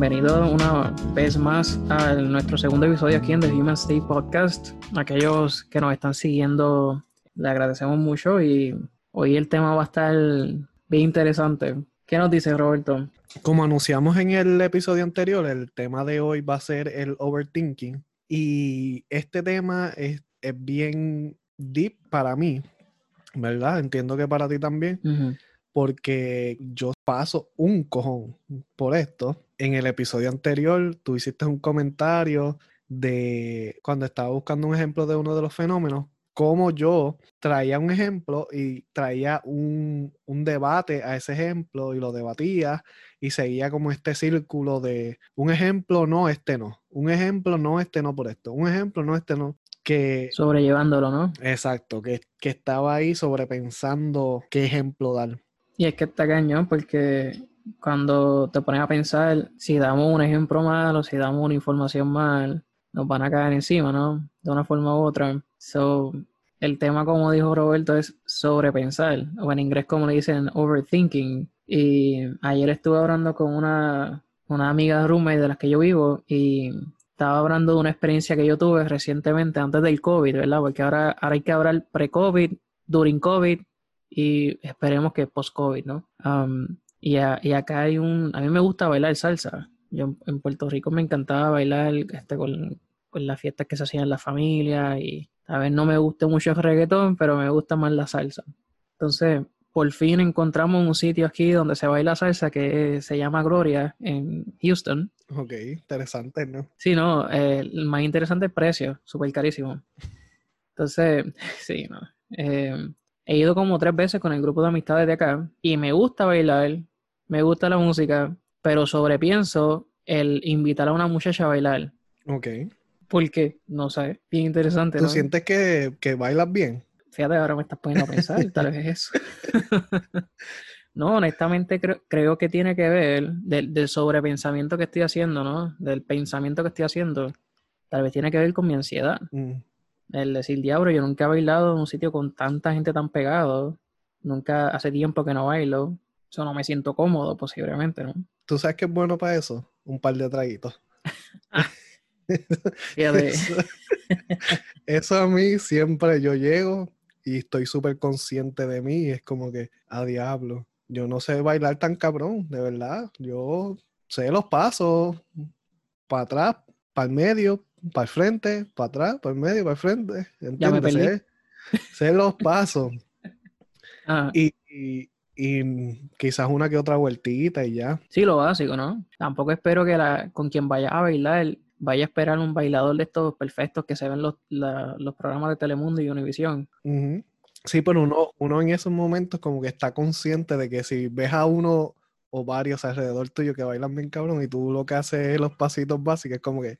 bienvenido una vez más a nuestro segundo episodio aquí en The Human State Podcast. Aquellos que nos están siguiendo, le agradecemos mucho y hoy el tema va a estar bien interesante. ¿Qué nos dice Roberto? Como anunciamos en el episodio anterior, el tema de hoy va a ser el overthinking. Y este tema es, es bien deep para mí, ¿verdad? Entiendo que para ti también. Porque yo paso un cojón por esto. En el episodio anterior, tú hiciste un comentario de cuando estaba buscando un ejemplo de uno de los fenómenos, cómo yo traía un ejemplo y traía un, un debate a ese ejemplo y lo debatía y seguía como este círculo de un ejemplo, no, este no, un ejemplo, no, este no por esto, un ejemplo, no, este no, que Sobrellevándolo, ¿no? Exacto, que, que estaba ahí sobrepensando qué ejemplo dar. Y es que está cañón porque cuando te pones a pensar, si damos un ejemplo mal o si damos una información mal, nos van a caer encima, ¿no? De una forma u otra. So, el tema, como dijo Roberto, es sobrepensar, o en inglés como le dicen, overthinking. Y ayer estuve hablando con una, una amiga roommate de las que yo vivo y estaba hablando de una experiencia que yo tuve recientemente antes del COVID, ¿verdad? Porque ahora, ahora hay que hablar pre-COVID, during COVID y esperemos que post-COVID, ¿no? Um, y, a- y acá hay un... A mí me gusta bailar salsa. Yo en, Puerto Rico me encantaba bailar este, con, con las fiestas que se hacían en la familia y a ver, no me gusta mucho el reggaetón, pero me gusta más la salsa. Entonces, por fin encontramos un sitio aquí donde se baila salsa que se llama Gloria en Houston. Ok, interesante, ¿no? Sí, no, eh, el más interesante es el precio, súper carísimo. Entonces, sí, no. Eh, he ido como tres veces con el grupo de amistades de acá y me gusta bailar, me gusta la música, pero sobrepienso el invitar a una muchacha a bailar. Ok. Porque, no sé, bien interesante, ¿Tú ¿no? sientes que, que bailas bien? Fíjate, ahora me estás poniendo a pensar, tal vez es eso. No, honestamente creo, creo que tiene que ver del, del sobrepensamiento que estoy haciendo, ¿no? Del pensamiento que estoy haciendo. Tal vez tiene que ver con mi ansiedad. Mm, El decir, diablo, yo nunca he bailado en un sitio con tanta gente tan pegado. Nunca, hace tiempo que no bailo. Eso no me siento cómodo, posiblemente, ¿no? ¿Tú sabes qué es bueno para eso? Un par de traguitos. Fíjate, Eso, eso a mí siempre yo llego y estoy súper consciente de mí y es como que, a diablo, yo no sé bailar tan cabrón, de verdad. Yo sé los pasos, para atrás, para el medio, para el frente, para atrás, para el medio, para el frente. Ya me ¿Entiendes? Sé, sé los pasos ah, y, y- y quizás una que otra vueltita y ya. sí, lo básico, ¿no? Tampoco espero que la, con quien vaya a bailar vaya a esperar un bailador de estos perfectos que se ven los, la- los programas de Telemundo y Univisión. Ujú. Sí, pero uno, uno en esos momentos como que está consciente de que si ves a uno o varios alrededor tuyo que bailan bien cabrón y tú lo que haces es los pasitos básicos, es como que,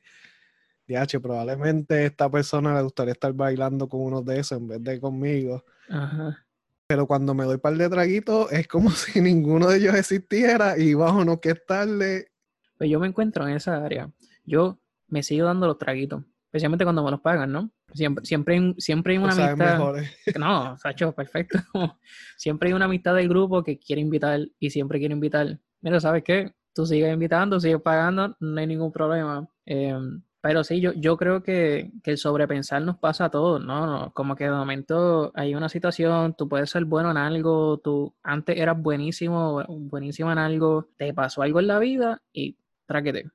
DH, probablemente esta persona le gustaría estar bailando con uno de esos en vez de conmigo. Ajá. Pero cuando me doy par de traguitos es como si ninguno de ellos existiera y bajo no que estarle. Pues yo me encuentro en esa área. Yo me sigo dando los traguitos, especialmente cuando me los pagan, ¿no? Siempre, siempre, hay, siempre hay una amistad. mejores. No, Sacho, perfecto. Siempre hay una amistad del grupo que quiere invitar y siempre quiere invitar. Mira, ¿sabes qué? Tú sigues invitando, sigues pagando, no hay ningún problema. Eh, pero sí, yo, yo creo que, que el sobrepensar nos pasa a todos, ¿no? Como que de momento hay una situación, tú puedes ser bueno en algo, tú antes eras buenísimo, buenísimo en algo, te pasó algo en la vida y tráquete.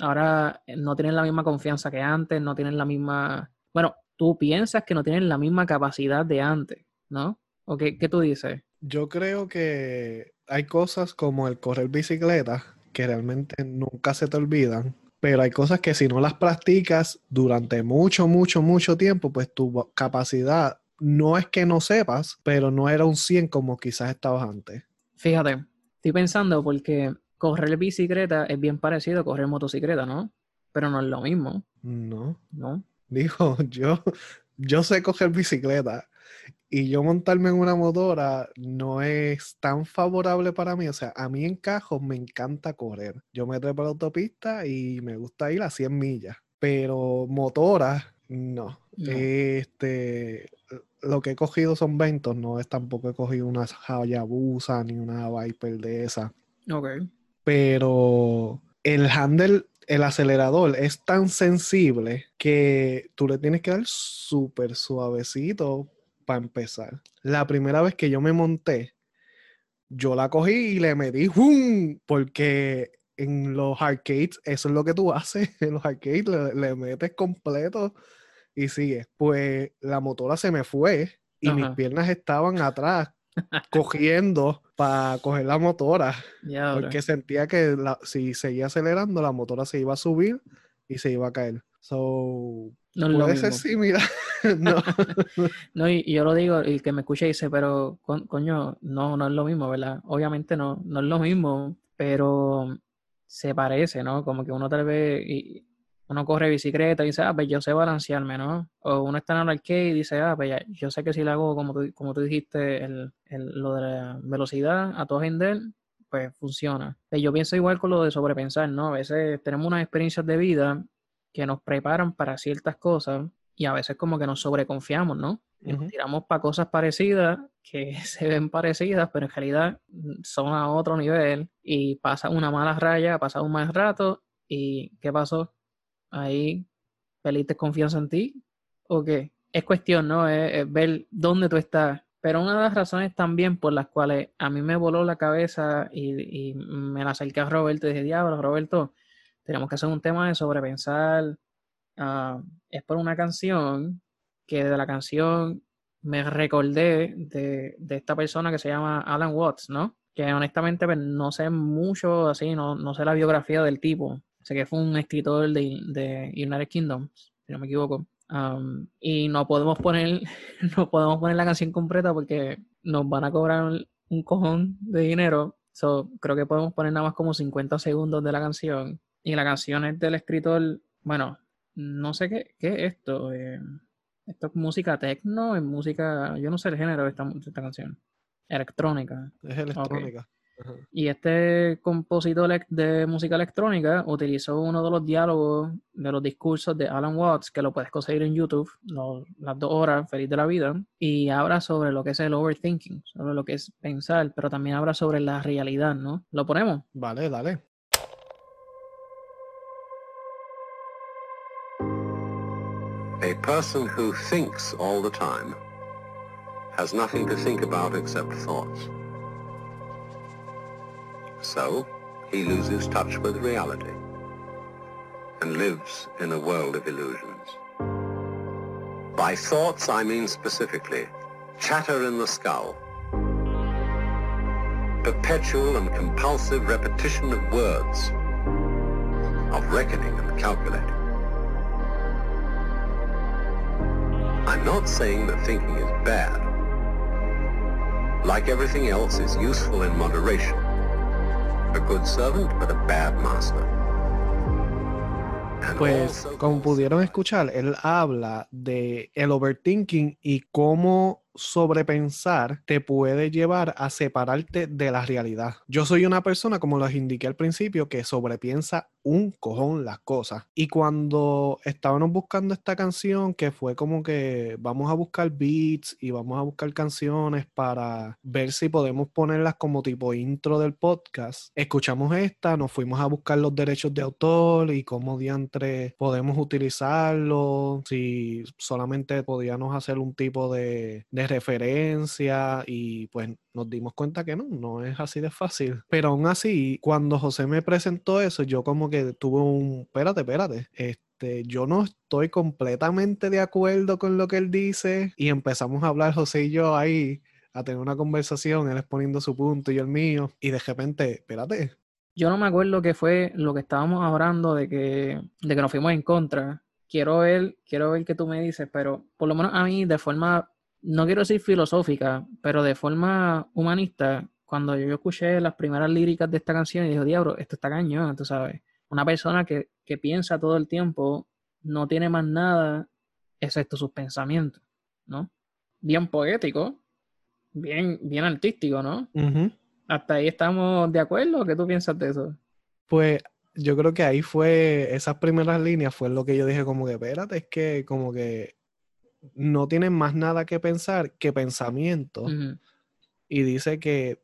Ahora eh, no tienen la misma confianza que antes, no tienen la misma... Bueno, tú piensas que no tienen la misma capacidad de antes, ¿no? ¿O qué, qué tú dices? Yo creo que hay cosas como el correr bicicleta que realmente nunca se te olvidan, pero hay cosas que si no las practicas durante mucho, mucho, mucho tiempo, pues tu capacidad no es que no sepas, pero no era un 100 como quizás estabas antes. Fíjate, estoy pensando porque correr bicicleta es bien parecido a correr motocicleta, ¿no? Pero no es lo mismo, No, ¿no? digo, yo, yo sé coger bicicleta y yo montarme en una motora no es tan favorable para mí. O sea, a mí en Cajos me encanta correr. Yo me trepo a la autopista y me gusta ir a 100 millas. Pero motora, no. No. Este, lo que he cogido son ventos, no es tampoco he cogido una Hayabusa ni una Viper de esa. Ok. pero el handle, el acelerador es tan sensible que tú le tienes que dar súper suavecito para empezar. La primera vez que yo me monté, yo la cogí y le metí ¡hum! porque en los arcades eso es lo que tú haces. En los arcades le, metes completo y sigue. Pues la motora se me fue y mis piernas estaban atrás cogiendo para coger la motora. porque sentía que si seguía acelerando, la motora se iba a subir y se iba a caer. So, no puede ser similar. no. no y, yo lo digo, el que me escucha dice, pero coño, no, no es lo mismo, ¿verdad? Obviamente no, no es lo mismo, pero se parece, ¿no? Como que uno tal vez, y uno corre bicicleta y dice, ah, pues yo sé balancearme, ¿no? O uno está en el arcade y dice, ah, pues ya, yo sé que si le hago, como tú, como tú dijiste, el, lo de la velocidad a todo gender, pues funciona. Pues yo pienso igual con lo de sobrepensar, ¿no? A veces tenemos unas experiencias de vida que nos preparan para ciertas cosas y a veces como que nos sobreconfiamos, ¿no? Y nos tiramos para cosas parecidas que se ven parecidas, pero en realidad son a otro nivel y pasa una mala raya, pasa un mal rato y ¿qué pasó? Ahí perdiste confianza en ti o qué? Es cuestión, ¿no? Es, ver dónde tú estás. Pero una de las razones también por las cuales a mí me voló la cabeza y, me la acerqué a Roberto y dije, diablo, Roberto, tenemos que hacer un tema de sobrepensar. Uh, es por una canción que de la canción me recordé de, esta persona que se llama Alan Watts, ¿no? Que honestamente pues, no sé mucho así, no, no sé la biografía del tipo. Sé que fue un escritor de, de United Kingdom, si no me equivoco. Y no podemos poner, no podemos poner la canción completa porque nos van a cobrar un cojón de dinero. So, creo que podemos poner nada más como 50 segundos de la canción. Y la canción es del escritor, bueno, no sé qué, qué es esto. Eh, esto es música techno, es música, yo no sé el género de esta, canción. Electrónica. Es electrónica. Y este compositor de música electrónica utilizó uno de los diálogos de los discursos de Alan Watts, que lo puedes conseguir en YouTube, las dos horas, feliz de la vida, y habla sobre lo que es el overthinking, sobre lo que es pensar, pero también habla sobre la realidad, ¿no? ¿Lo ponemos? Vale, dale. A person who thinks all the time has nothing to think about except thoughts. So, he loses touch with reality and lives in a world of illusions. By thoughts, I mean specifically chatter in the skull, perpetual and compulsive repetition of words, of reckoning and calculating. I'm not saying that thinking is bad. Like everything else, it's useful in moderation. A good servant, but a bad master. Pues, como pudieron escuchar, él habla de el overthinking y cómo sobrepensar te puede llevar a separarte de la realidad. Yo soy una persona, como les indiqué al principio, que sobrepiensa un cojón las cosas. Y cuando estábamos buscando esta canción, que fue como que vamos a buscar beats y vamos a buscar canciones para ver si podemos ponerlas como tipo intro del podcast, escuchamos esta, nos fuimos a buscar los derechos de autor y cómo diantre podemos utilizarlo, si solamente podíamos hacer un tipo de, de referencia y pues nos dimos cuenta que no, no es así de fácil. Pero aún así, cuando José me presentó eso, yo como que tuve un, espérate, espérate, este, yo no estoy completamente de acuerdo con lo que él dice y empezamos a hablar José y yo ahí a tener una conversación, él exponiendo su punto y el mío y de repente, espérate. Yo no me acuerdo qué fue lo que estábamos hablando de que, de que nos fuimos en contra. Quiero ver, quiero ver qué tú me dices, pero por lo menos a mí de forma no quiero decir filosófica, pero de forma humanista, cuando yo escuché las primeras líricas de esta canción y dijo, diablo, esto está cañón, tú sabes. Una persona que, piensa todo el tiempo no tiene más nada excepto sus pensamientos, ¿no? Bien poético, bien, bien artístico, ¿no? Hasta ahí estamos de acuerdo. ¿Qué tú piensas de eso? Pues yo creo que ahí fue, esas primeras líneas fue lo que yo dije como que, espérate, es que como que no tienen más nada que pensar que pensamiento. Y dice que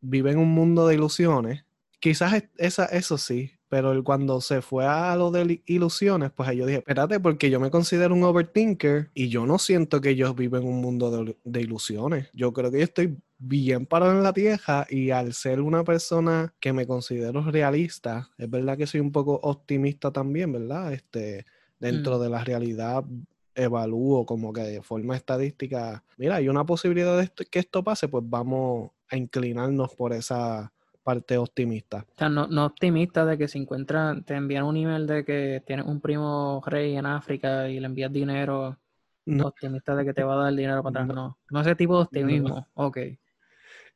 vive en un mundo de ilusiones, quizás es- esa, eso sí, pero el- cuando se fue a lo de ilusiones, pues ahí yo dije, espérate, porque yo me considero un overthinker y yo no siento que yo vivo en un mundo de, de ilusiones. Yo creo que yo estoy bien parado en la tierra y al ser una persona que me considero realista, es verdad que soy un poco optimista también, ¿verdad? Este, dentro Mm. de la realidad evalúo como que de forma estadística, mira, hay una posibilidad de esto- que esto pase, pues vamos a inclinarnos por esa parte optimista. O sea, no, no optimista de que se encuentran, te envían un email de que tienes un primo rey en África y le envías dinero. No. Optimista de que te va a dar dinero para atrás. No. No, no, ese tipo de optimismo. Ok.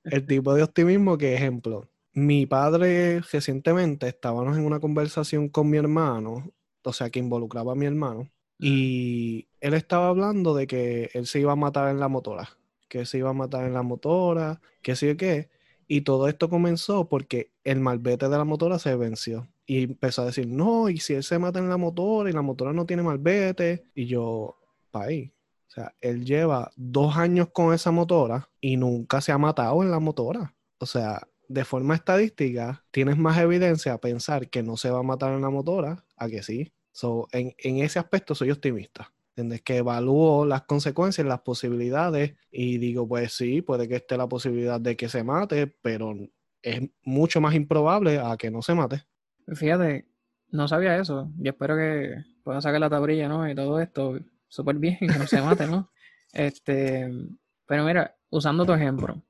El tipo de optimismo que, ejemplo, mi padre recientemente estábamos en una conversación con mi hermano, o sea, que involucraba a mi hermano, y él estaba hablando de que él se iba a matar en la motora, que se iba a matar en la motora, que sí o qué, y todo esto comenzó porque el malvete de la motora se venció. Y empezó a decir, no, y si él se mata en la motora y la motora no tiene malvete, y yo, país. O sea, él lleva dos años con esa motora y nunca se ha matado en la motora. O sea, de forma estadística, tienes más evidencia a pensar que no se va a matar en la motora a que sí. So, en, en ese aspecto soy optimista. ¿Entiendes? Que evalúo las consecuencias, las posibilidades y digo, pues sí, puede que esté la posibilidad de que se mate, pero es mucho más improbable a que no se mate. Fíjate, no sabía eso. Yo espero que pueda sacar la tablilla, ¿no? Y todo esto súper bien, que no se mate, ¿no? Este, pero mira, usando tu ejemplo,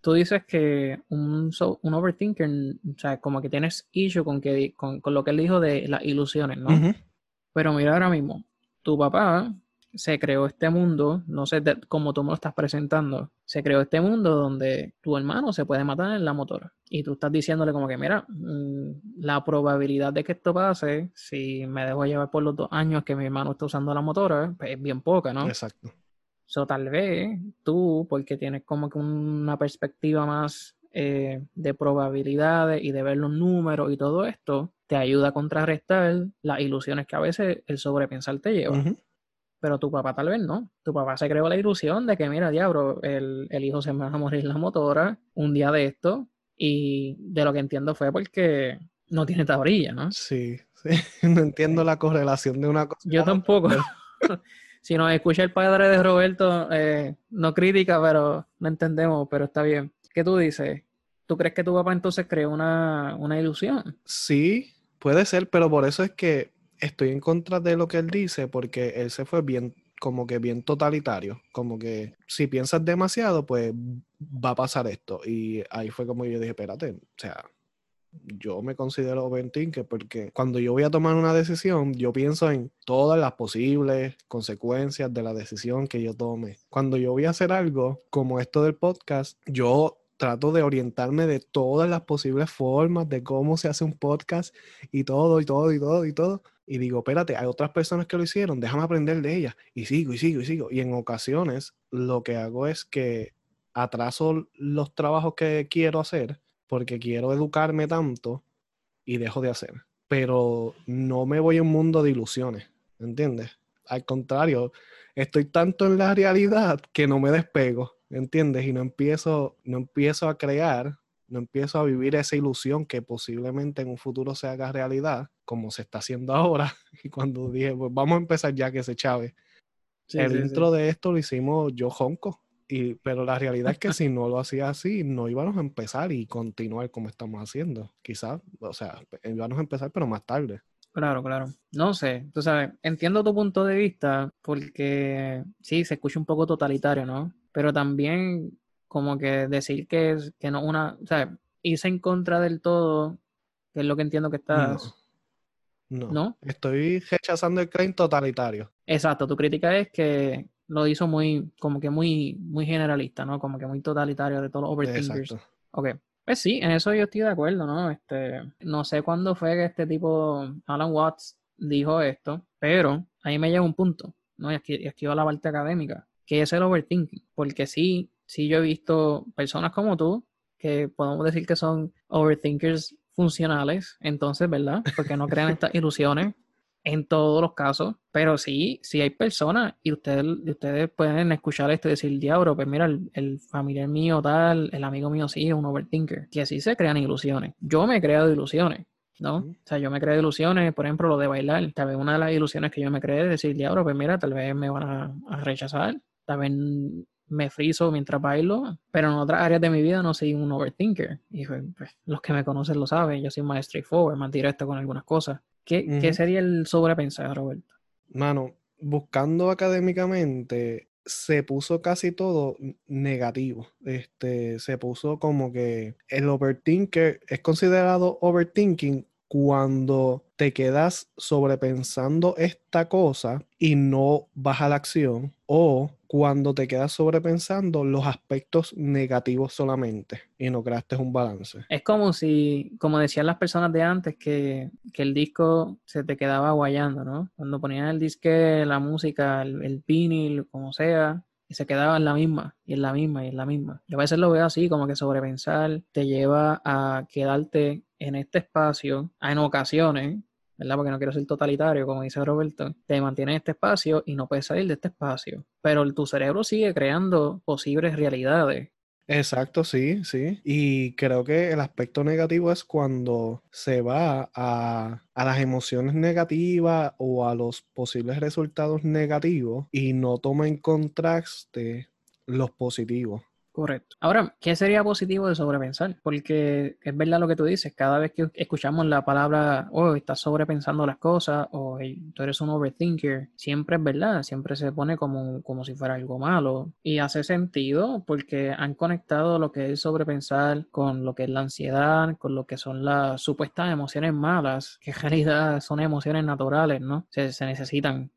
tú dices que un, so- un overthinker, o sea, como que tienes issue con, que, con, con lo que él dijo de las ilusiones, ¿no? Ujú. Pero mira ahora mismo, tu papá se creó este mundo, no sé de- cómo tú me lo estás presentando, se creó este mundo donde tu hermano se puede matar en la motora. Y tú estás diciéndole como que, mira, mm, la probabilidad de que esto pase, si me dejo llevar por los dos años que mi hermano está usando la motora, pues es bien poca, ¿no? Exacto. So, tal vez tú, porque tienes como que una perspectiva más eh, de probabilidades y de ver los números y todo esto, te ayuda a contrarrestar las ilusiones que a veces el sobrepensar te lleva. Pero tu papá tal vez no. Tu papá se creó la ilusión de que, mira, diablo, el, el hijo se me va a morir en la motora un día de esto. Y de lo que entiendo fue porque no tiene tablilla, ¿no? Sí, sí. No entiendo la correlación de una cosa. Yo tampoco. si nos escucha el padre de Roberto, eh, no crítica, pero no entendemos, pero está bien. ¿Qué tú dices? ¿Tú crees que tu papá entonces creó una, una ilusión? Sí, puede ser, pero por eso es que estoy en contra de lo que él dice, porque él se fue bien, como que bien totalitario, como que si piensas demasiado, pues va a pasar esto. Y ahí fue como yo dije, espérate, o sea, yo me considero overthinker porque cuando yo voy a tomar una decisión, yo pienso en todas las posibles consecuencias de la decisión que yo tome. Cuando yo voy a hacer algo como esto del podcast, yo trato de orientarme de todas las posibles formas de cómo se hace un podcast y todo, y todo, y todo, y todo. Y digo, espérate, hay otras personas que lo hicieron, déjame aprender de ellas. Y sigo, y sigo, y sigo. Y en ocasiones lo que hago es que atraso los trabajos que quiero hacer porque quiero educarme tanto y dejo de hacer. Pero no me voy a un mundo de ilusiones, ¿entiendes? Al contrario, estoy tanto en la realidad que no me despego, ¿entiendes? Y no empiezo, no empiezo a crear, no empiezo a vivir esa ilusión que posiblemente en un futuro se haga realidad, como se está haciendo ahora. Y cuando dije, pues vamos a empezar ya que se chave. el intro de esto lo hicimos yo jonco. Y, pero la realidad es que si no lo hacía así, no íbamos a empezar y continuar como estamos haciendo. Quizás, o sea, íbamos a empezar, pero más tarde. Claro, claro. No sé, tú sabes, entiendo tu punto de vista porque sí, se escucha un poco totalitario, ¿no? Pero también como que decir que, es, que no una, o sea, irse en contra del todo, que es lo que entiendo que estás. No, no. ¿No? Estoy rechazando el claim totalitario. Exacto, tu crítica es que lo hizo muy, como que muy, muy generalista, ¿no? Como que muy totalitario de todos los overthinkers. Exacto. Ok. Pues sí, en eso yo estoy de acuerdo, ¿no? Este, no sé cuándo fue que este tipo, Alan Watts, dijo esto, pero ahí me llega un punto, ¿no? Y aquí, y aquí va la parte académica, que es el overthinking. Porque sí, sí yo he visto personas como tú, que podemos decir que son overthinkers funcionales, entonces, ¿verdad? Porque no crean estas ilusiones. en todos los casos, pero sí, sí hay personas y ustedes, ustedes pueden escuchar esto y decir, diablo, pues mira, el, familiar mío tal, el amigo mío sí es un overthinker, que así se crean ilusiones. Yo me he creado ilusiones. ¿no? O sea, yo me creé ilusiones, por ejemplo, lo de bailar. Tal vez una de las ilusiones que yo me creé es decir, diablo, pues mira, tal vez me van a, a rechazar, vez me friso mientras bailo, pero en otras áreas de mi vida no soy un overthinker. Y pues, los que me conocen lo saben, yo soy más straightforward, más directo con algunas cosas. ¿Qué, ¿qué sería el sobrepensar, Roberto? Mano, buscando académicamente, se puso casi todo negativo. Este, se puso como que el overthinker es considerado overthinking cuando te quedas sobrepensando esta cosa y no vas a la acción o cuando te quedas sobrepensando los aspectos negativos solamente y no creaste un balance. Es como si, como decían las personas de antes, que, el disco se te quedaba guayando, ¿no? Cuando ponían el disque, la música, el, el como sea, y se quedaba en la misma, y en la misma, y en la misma. Yo a veces lo veo así, como que sobrepensar te lleva a quedarte en este espacio, en ocasiones, Porque no quiero ser totalitario, como dice Roberto, te mantiene en este espacio y no puedes salir de este espacio. Pero tu cerebro sigue creando posibles realidades. Exacto, sí, sí. Y creo que el aspecto negativo es cuando se va a, a, las emociones negativas o a los posibles resultados negativos y no toma en contraste los positivos. Correcto. Ahora, ¿qué sería positivo de sobrepensar? Porque es verdad lo que tú dices, cada vez que escuchamos la palabra, oh, estás sobrepensando las cosas, o tú eres un overthinker, siempre es verdad, siempre se pone como, como si fuera algo malo. Y hace sentido porque han conectado lo que es sobrepensar con lo que es la ansiedad, con lo que son las supuestas emociones malas, que en realidad son emociones naturales, ¿no? Se, se necesitan.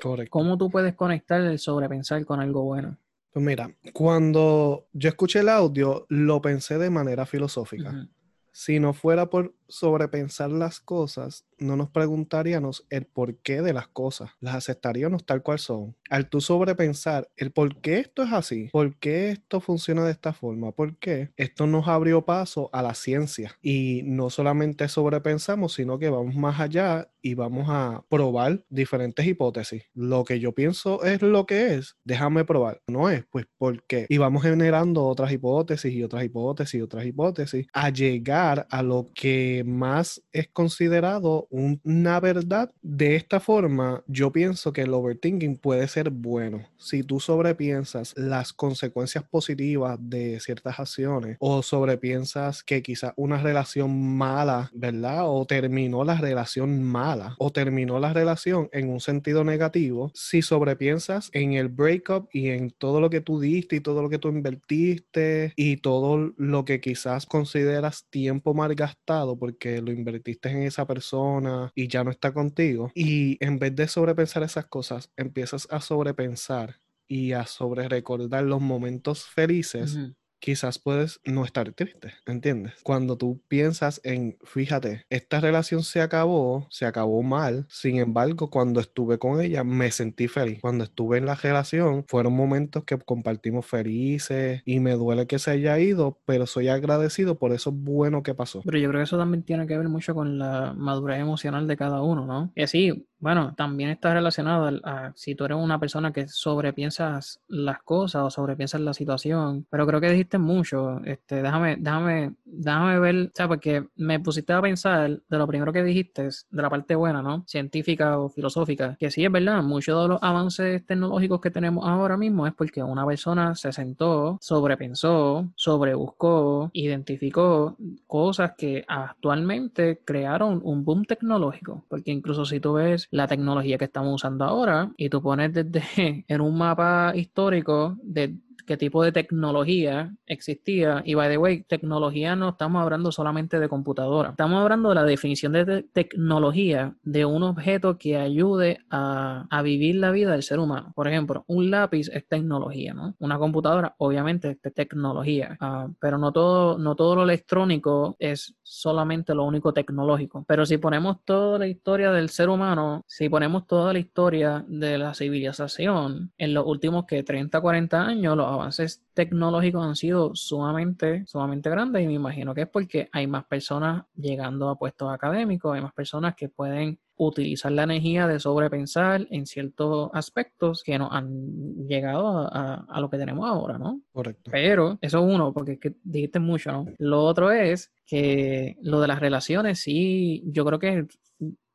Correcto. ¿Cómo tú puedes conectar el sobrepensar con algo bueno? Pues mira, cuando yo escuché el audio, lo pensé de manera filosófica. Si no fuera por sobrepensar las cosas, no nos preguntaríamos el porqué de las cosas, las aceptaríamos tal cual son. Al tú sobrepensar el por qué esto es así, por qué esto funciona de esta forma, por qué, esto nos abrió paso a la ciencia. Y no solamente sobrepensamos, sino que vamos más allá y vamos a probar diferentes hipótesis. Lo que yo pienso es lo que es, déjame probar. No es, pues, ¿por qué? Y vamos generando otras hipótesis y otras hipótesis y otras hipótesis a llegar a lo que más es considerado una verdad. De esta forma, yo pienso que el overthinking puede ser bueno. Si tú sobrepiensas las consecuencias positivas de ciertas acciones o sobrepiensas que quizás una relación mala, ¿verdad? O terminó la relación mala o terminó la relación en un sentido negativo, si sobrepiensas en el breakup y en todo lo que tú diste y todo lo que tú invertiste y todo lo que quizás consideras tiempo mal gastado porque lo invertiste en esa persona y ya no está contigo. Y en vez de sobrepensar esas cosas, empiezas a sobrepensar y a sobre recordar los momentos felices quizás puedes no estar triste, ¿entiendes? Cuando tú piensas en, fíjate, esta relación se acabó, se acabó mal, sin embargo, cuando estuve con ella me sentí feliz. Cuando estuve en la relación, fueron momentos que compartimos felices y me duele que se haya ido, pero soy agradecido por eso bueno que pasó. Pero yo creo que eso también tiene que ver mucho con la madurez emocional de cada uno, ¿no? Y así, bueno, también está relacionado a, si tú eres una persona que sobrepiensas las cosas o sobrepiensas la situación, pero creo que dijiste mucho, este, déjame, déjame, déjame ver, o sea, porque me pusiste a pensar de lo primero que dijiste, de la parte buena, ¿no? Científica o filosófica, que sí es verdad, muchos de los avances tecnológicos que tenemos ahora mismo es porque una persona se sentó, sobrepensó, sobrebuscó, identificó cosas que actualmente crearon un boom tecnológico, porque incluso si tú ves la tecnología que estamos usando ahora y tú pones desde en un mapa histórico de qué tipo de tecnología existía. Y by the way, tecnología no estamos hablando solamente de computadora. Estamos hablando de la definición de tecnología de un objeto que ayude a, vivir la vida del ser humano. Por ejemplo, un lápiz es tecnología, ¿no? Una computadora, obviamente, es tecnología. Ah, pero no todo, no todo lo electrónico es solamente lo único tecnológico. Pero si ponemos toda la historia del ser humano, si ponemos toda la historia de la civilización, en los últimos que 30, 40 años, los avances tecnológicos han sido sumamente, sumamente grandes y me imagino que es porque hay más personas llegando a puestos académicos, hay más personas que pueden utilizar la energía de sobrepensar en ciertos aspectos que nos han llegado a, a lo que tenemos ahora, ¿no? Correcto. Pero eso es uno, porque es que dijiste mucho, ¿no? Lo otro es que lo de las relaciones, sí, yo creo que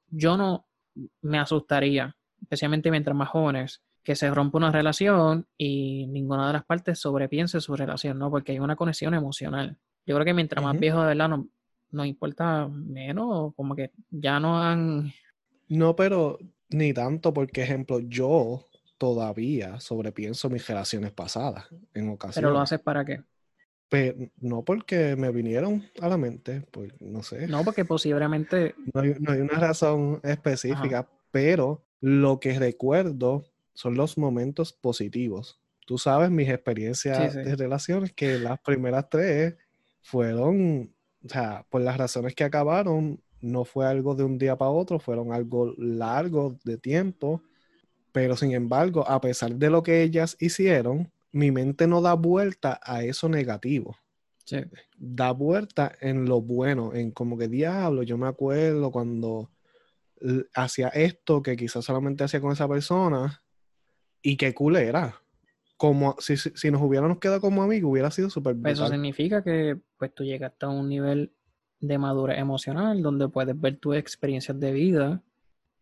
yo no me asustaría, especialmente mientras más jóvenes, que se rompa una relación y ninguna de las partes sobrepiense su relación, ¿no? Porque hay una conexión emocional. Yo creo que mientras más Ujú. viejos de verdad no- nos importa menos, como que ya no han... No, pero ni tanto, porque, ejemplo, yo todavía sobrepienso mis relaciones pasadas en ocasiones. Pero lo haces para qué? No porque me vinieron a la mente, pues no sé. No, porque posiblemente... No hay, no hay una razón específica, pero lo que recuerdo son los momentos positivos. Tú sabes mis experiencias Sí, sí. de relaciones, que las primeras tres fueron, o sea, por las razones que acabaron, no fue algo de un día para otro, fueron algo largo de tiempo, pero sin embargo, a pesar de lo que ellas hicieron, mi mente no da vuelta a eso negativo Sí. da vuelta en lo bueno, en como que diablo, yo me acuerdo cuando hacía esto que quizás solamente hacía con esa persona y qué cool era. Como si, si, si nos hubiéramos quedado como amigos, hubiera sido súper Pues Eso significa que pues tú llegaste a un nivel de madurez emocional donde puedes ver tus experiencias de vida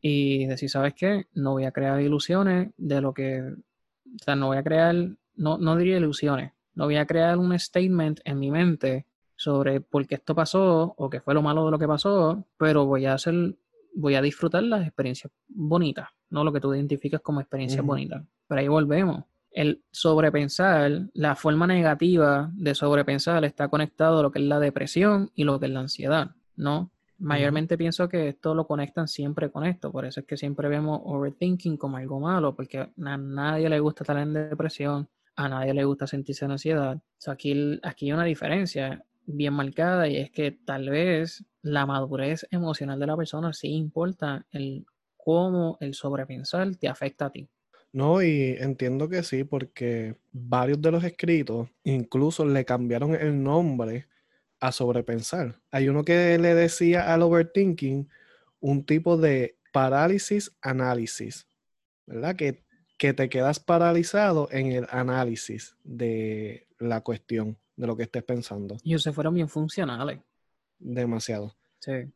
y decir, ¿sabes qué? No voy a crear ilusiones de lo que, o sea, no voy a crear, no, no diría ilusiones, no voy a crear un statement en mi mente sobre por qué esto pasó o qué fue lo malo de lo que pasó, pero voy a hacer, voy a disfrutar las experiencias bonitas, no lo que tú identificas como experiencias Ujú. bonitas. Pero ahí volvemos. El sobrepensar, la forma negativa de sobrepensar está conectado a lo que es la depresión y lo que es la ansiedad, ¿no? Mayormente pienso que esto lo conectan siempre con esto, por eso es que siempre vemos overthinking como algo malo, porque a nadie le gusta estar en depresión, a nadie le gusta sentirse en ansiedad. O sea, aquí, aquí hay una diferencia bien marcada y es que tal vez la madurez emocional de la persona sí importa el cómo el sobrepensar te afecta a ti. No, y entiendo que sí, porque varios de los escritos incluso le cambiaron el nombre a sobrepensar. Hay uno que le decía al overthinking un tipo de parálisis análisis, ¿verdad? Que, que te quedas paralizado en el análisis de la cuestión, de lo que estés pensando. Y se fueron bien funcionales. Demasiado. Sí.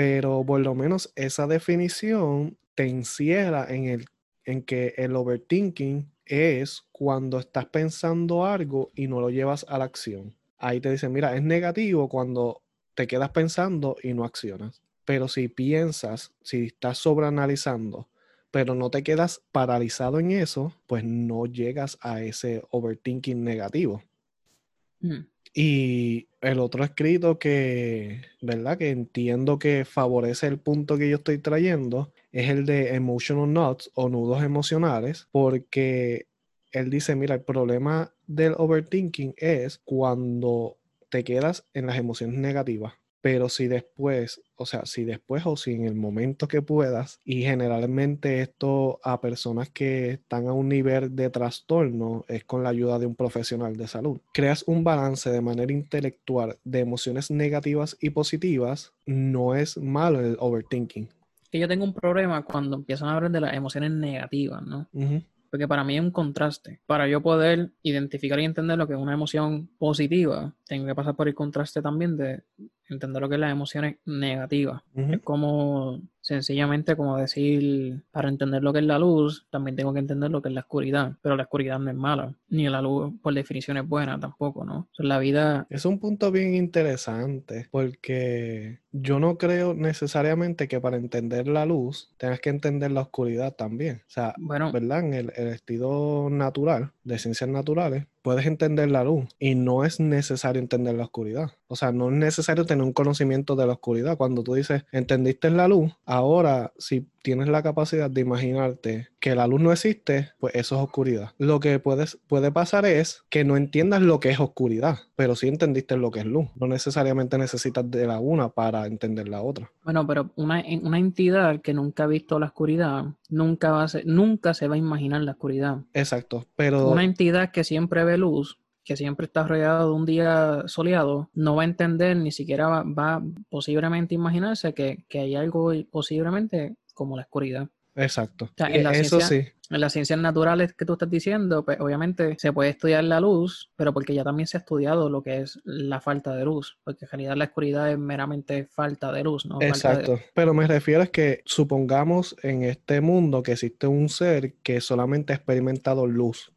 Pero por lo menos esa definición te encierra en, el, en que el overthinking es cuando estás pensando algo y no lo llevas a la acción. Ahí te dicen, mira, es negativo cuando te quedas pensando y no accionas. Pero si piensas, si estás sobreanalizando, pero no te quedas paralizado en eso, pues no llegas a ese overthinking negativo. Mm. Y el otro escrito que, ¿verdad? Que entiendo que favorece el punto que yo estoy trayendo es el de emotional knots o nudos emocionales, porque él dice, mira, el problema del overthinking es cuando te quedas en las emociones negativas. Pero si después, o sea, si después o si en el momento que puedas, y generalmente esto a personas que están a un nivel de trastorno es con la ayuda de un profesional de salud, creas un balance de manera intelectual de emociones negativas y positivas, no es malo el overthinking. Que yo tengo un problema cuando empiezan a hablar de las emociones negativas, ¿no? Ujú, Porque para mí es un contraste. Para yo poder identificar y entender lo que es una emoción positiva, tengo que pasar por el contraste también de entender lo que es las emociones negativas. ujú. Es como sencillamente como decir, para entender lo que es la luz, también tengo que entender lo que es la oscuridad. Pero la oscuridad no es mala, ni la luz por definición es buena tampoco, ¿no? O sea, la vida Es un punto bien interesante porque yo no creo necesariamente que para entender la luz tengas que entender la oscuridad también. O sea, Bueno, ¿verdad? En el, el estilo natural de ciencias naturales, puedes entender la luz y no es necesario entender la oscuridad. O sea, no es necesario tener un conocimiento de la oscuridad. Cuando tú dices, entendiste la luz, ahora si tienes la capacidad de imaginarte que la luz no existe, pues eso es oscuridad. Lo que puedes, puede pasar es que no entiendas lo que es oscuridad, pero sí entendiste lo que es luz. No necesariamente necesitas de la una para entender la otra. Bueno, pero una, una entidad que nunca ha visto la oscuridad, nunca va a ser- nunca se va a imaginar la oscuridad. Exacto, pero... Una entidad que siempre ve luz, que siempre está rodeado de un día soleado, no va a entender, ni siquiera va, va posiblemente imaginarse que, que hay algo posiblemente como la oscuridad. Exacto. sea, en la Eso ciencia- sí, En las ciencias naturales que tú estás diciendo, pues obviamente se puede estudiar la luz, pero porque ya también se ha estudiado lo que es la falta de luz, porque en realidad la oscuridad es meramente falta de luz, ¿no? Falta de- exacto. Pero me refiero es que supongamos en este mundo que existe un ser que solamente ha experimentado luz.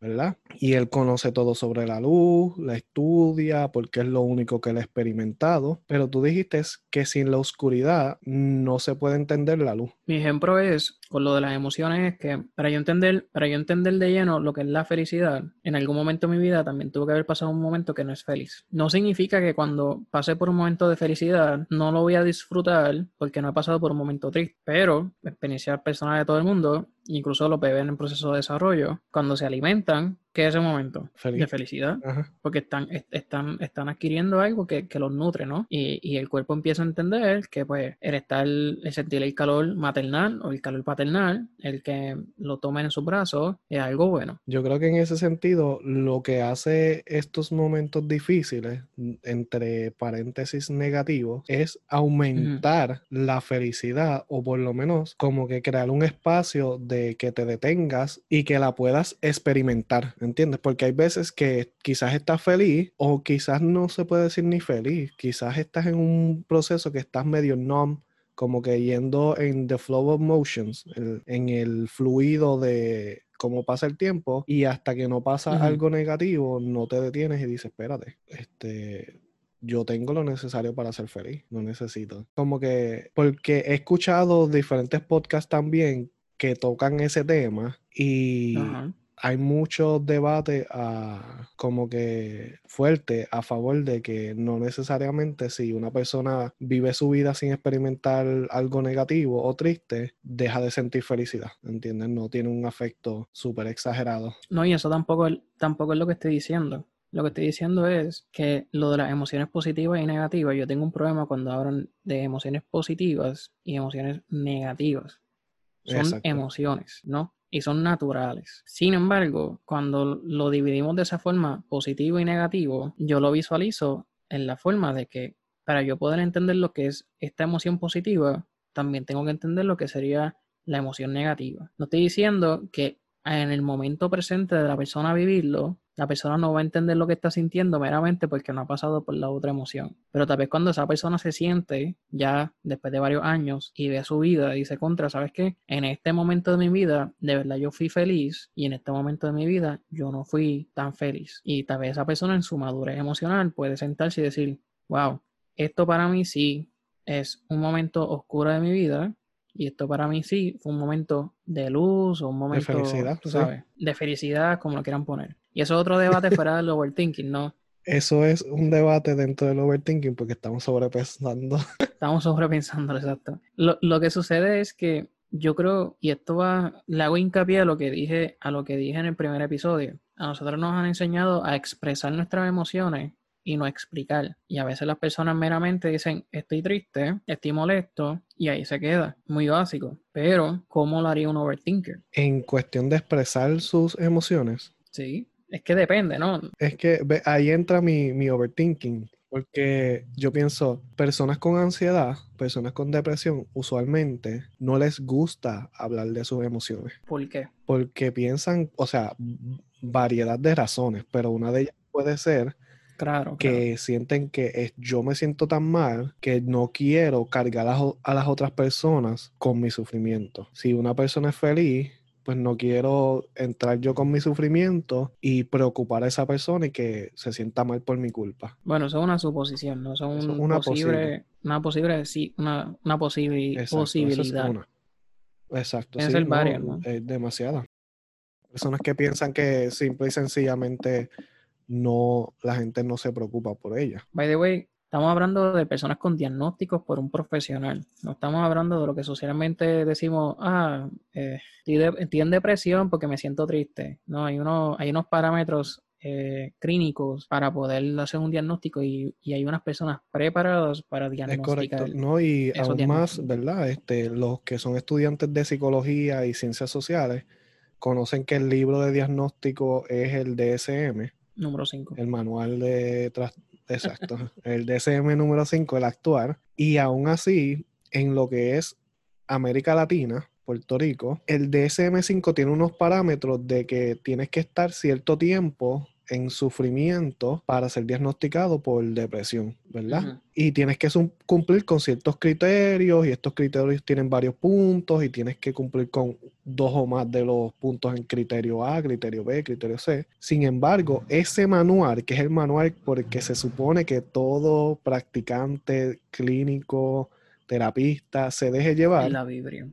¿verdad? Y él conoce todo sobre la luz, la estudia, porque es lo único que él ha experimentado. Pero tú dijiste que sin la oscuridad no se puede entender la luz. Mi ejemplo es con lo de las emociones, es que para yo entender, para yo entender de lleno lo que es la felicidad, en algún momento de mi vida también tuve que haber pasado un momento que no es feliz. No significa que cuando pase por un momento de felicidad no lo voy a disfrutar porque no he pasado por un momento triste, pero experiencia personal de todo el mundo, incluso los bebés en proceso de desarrollo, cuando se alimentan, ¿qué es ese momento? Feliz. De felicidad Ajá. porque están, est- están, están adquiriendo algo que, que los nutre, ¿no? Y, y el cuerpo empieza a entender que pues el estar, el sentir el calor maternal o el calor paternal, el que lo tomen en sus brazos, es algo bueno. Yo creo que en ese sentido lo que hace estos momentos difíciles, entre paréntesis negativos, es aumentar la felicidad o por lo menos como que crear un espacio de que te detengas y que la puedas experimentar, ¿entiendes? Porque hay veces que quizás estás feliz o quizás no se puede decir ni feliz, quizás estás en un proceso que estás medio numb como que yendo en the flow of motions, el- en el fluido de cómo pasa el tiempo y hasta que no pasa algo negativo, no te detienes y dices, espérate, este, yo tengo lo necesario para ser feliz, no necesito. Como que, porque he escuchado diferentes podcasts también que tocan ese tema y hay mucho debate ah, como que fuerte a favor de que no necesariamente si una persona vive su vida sin experimentar algo negativo o triste, deja de sentir felicidad, ¿entiendes? No tiene un afecto súper exagerado. No, y eso tampoco, es- tampoco es lo que estoy diciendo. Lo que estoy diciendo es que lo de las emociones positivas y negativas, yo tengo un problema cuando hablan de emociones positivas y emociones negativas. Son Exacto. emociones, ¿no? Y son naturales. Sin embargo, cuando lo dividimos de esa forma, positivo y negativo, yo lo visualizo en la forma de que para yo poder entender lo que es esta emoción positiva, también tengo que entender lo que sería la emoción negativa. No estoy diciendo que en el momento presente de la persona vivirlo, la persona no va a entender lo que está sintiendo meramente porque no ha pasado por la otra emoción. Pero tal vez cuando esa persona se siente ya después de varios años y ve su vida y dice contra, ¿sabes qué? En este momento de mi vida, de verdad yo fui feliz y en este momento de mi vida yo no fui tan feliz. Y tal vez esa persona en su madurez emocional puede sentarse y decir, wow, esto para mí sí es un momento oscuro de mi vida y esto para mí sí fue un momento de luz o un momento, felicidad, tú sí. sabes, de felicidad, como lo quieran poner. Y eso es otro debate fuera del overthinking, ¿no? Eso es un debate dentro del overthinking porque estamos sobrepensando. Estamos sobrepensando, exacto. Lo, lo que sucede es que yo creo, y esto va, le hago hincapié a lo que dije, a lo que dije en el primer episodio. A nosotros nos han enseñado a expresar nuestras emociones y no explicar. Y a veces las personas meramente dicen, estoy triste, estoy molesto, y ahí se queda. Muy básico. Pero, ¿cómo lo haría un overthinker? En cuestión de expresar sus emociones, Sí, es que depende, ¿no? Es que ahí entra mi, mi overthinking, porque yo pienso, personas con ansiedad, personas con depresión, usualmente no les gusta hablar de sus emociones, ¿Por qué? porque piensan, o sea, variedad de razones, pero una de ellas puede ser Claro, claro. que sienten que es- yo me siento tan mal que no quiero cargar a, a las otras personas con mi sufrimiento. Si una persona es feliz, pues no quiero entrar yo con mi sufrimiento y preocupar a esa persona y que se sienta mal por mi culpa. Bueno, eso es una suposición, ¿no? Eso es Eso un es una posible, posible. una posible, sí, una, una posible Exacto, esa es posibilidad. una. Exacto, sí, ser no, varias, ¿no? es demasiada. Personas que piensan que simple y sencillamente no, la gente no se preocupa por ella. By the way, estamos hablando de personas con diagnósticos por un profesional. No estamos hablando de lo que socialmente decimos, ah, eh, estoy, de- estoy en depresión porque me siento triste. No, hay, uno, hay unos parámetros eh, clínicos para poder hacer un diagnóstico y, y hay unas personas preparadas para Es diagnosticar. correcto, ¿no? Y aún más, ¿verdad? Este, los que son estudiantes de psicología y ciencias sociales conocen que el libro de diagnóstico es el DSM, Número 5. el manual de... Exacto, el DSM número 5, el actuar. Y aún así, en lo que es América Latina, Puerto Rico, el DSM5 tiene unos parámetros de que tienes que estar cierto tiempo en sufrimiento para ser diagnosticado por depresión, ¿verdad? Y tienes que cumplir con ciertos criterios y estos criterios tienen varios puntos y tienes que cumplir con dos o más de los puntos en criterio A, criterio B, criterio C. Sin embargo, ese manual, que es el manual porque se supone que todo practicante clínico, terapista se deje llevar. La Biblia.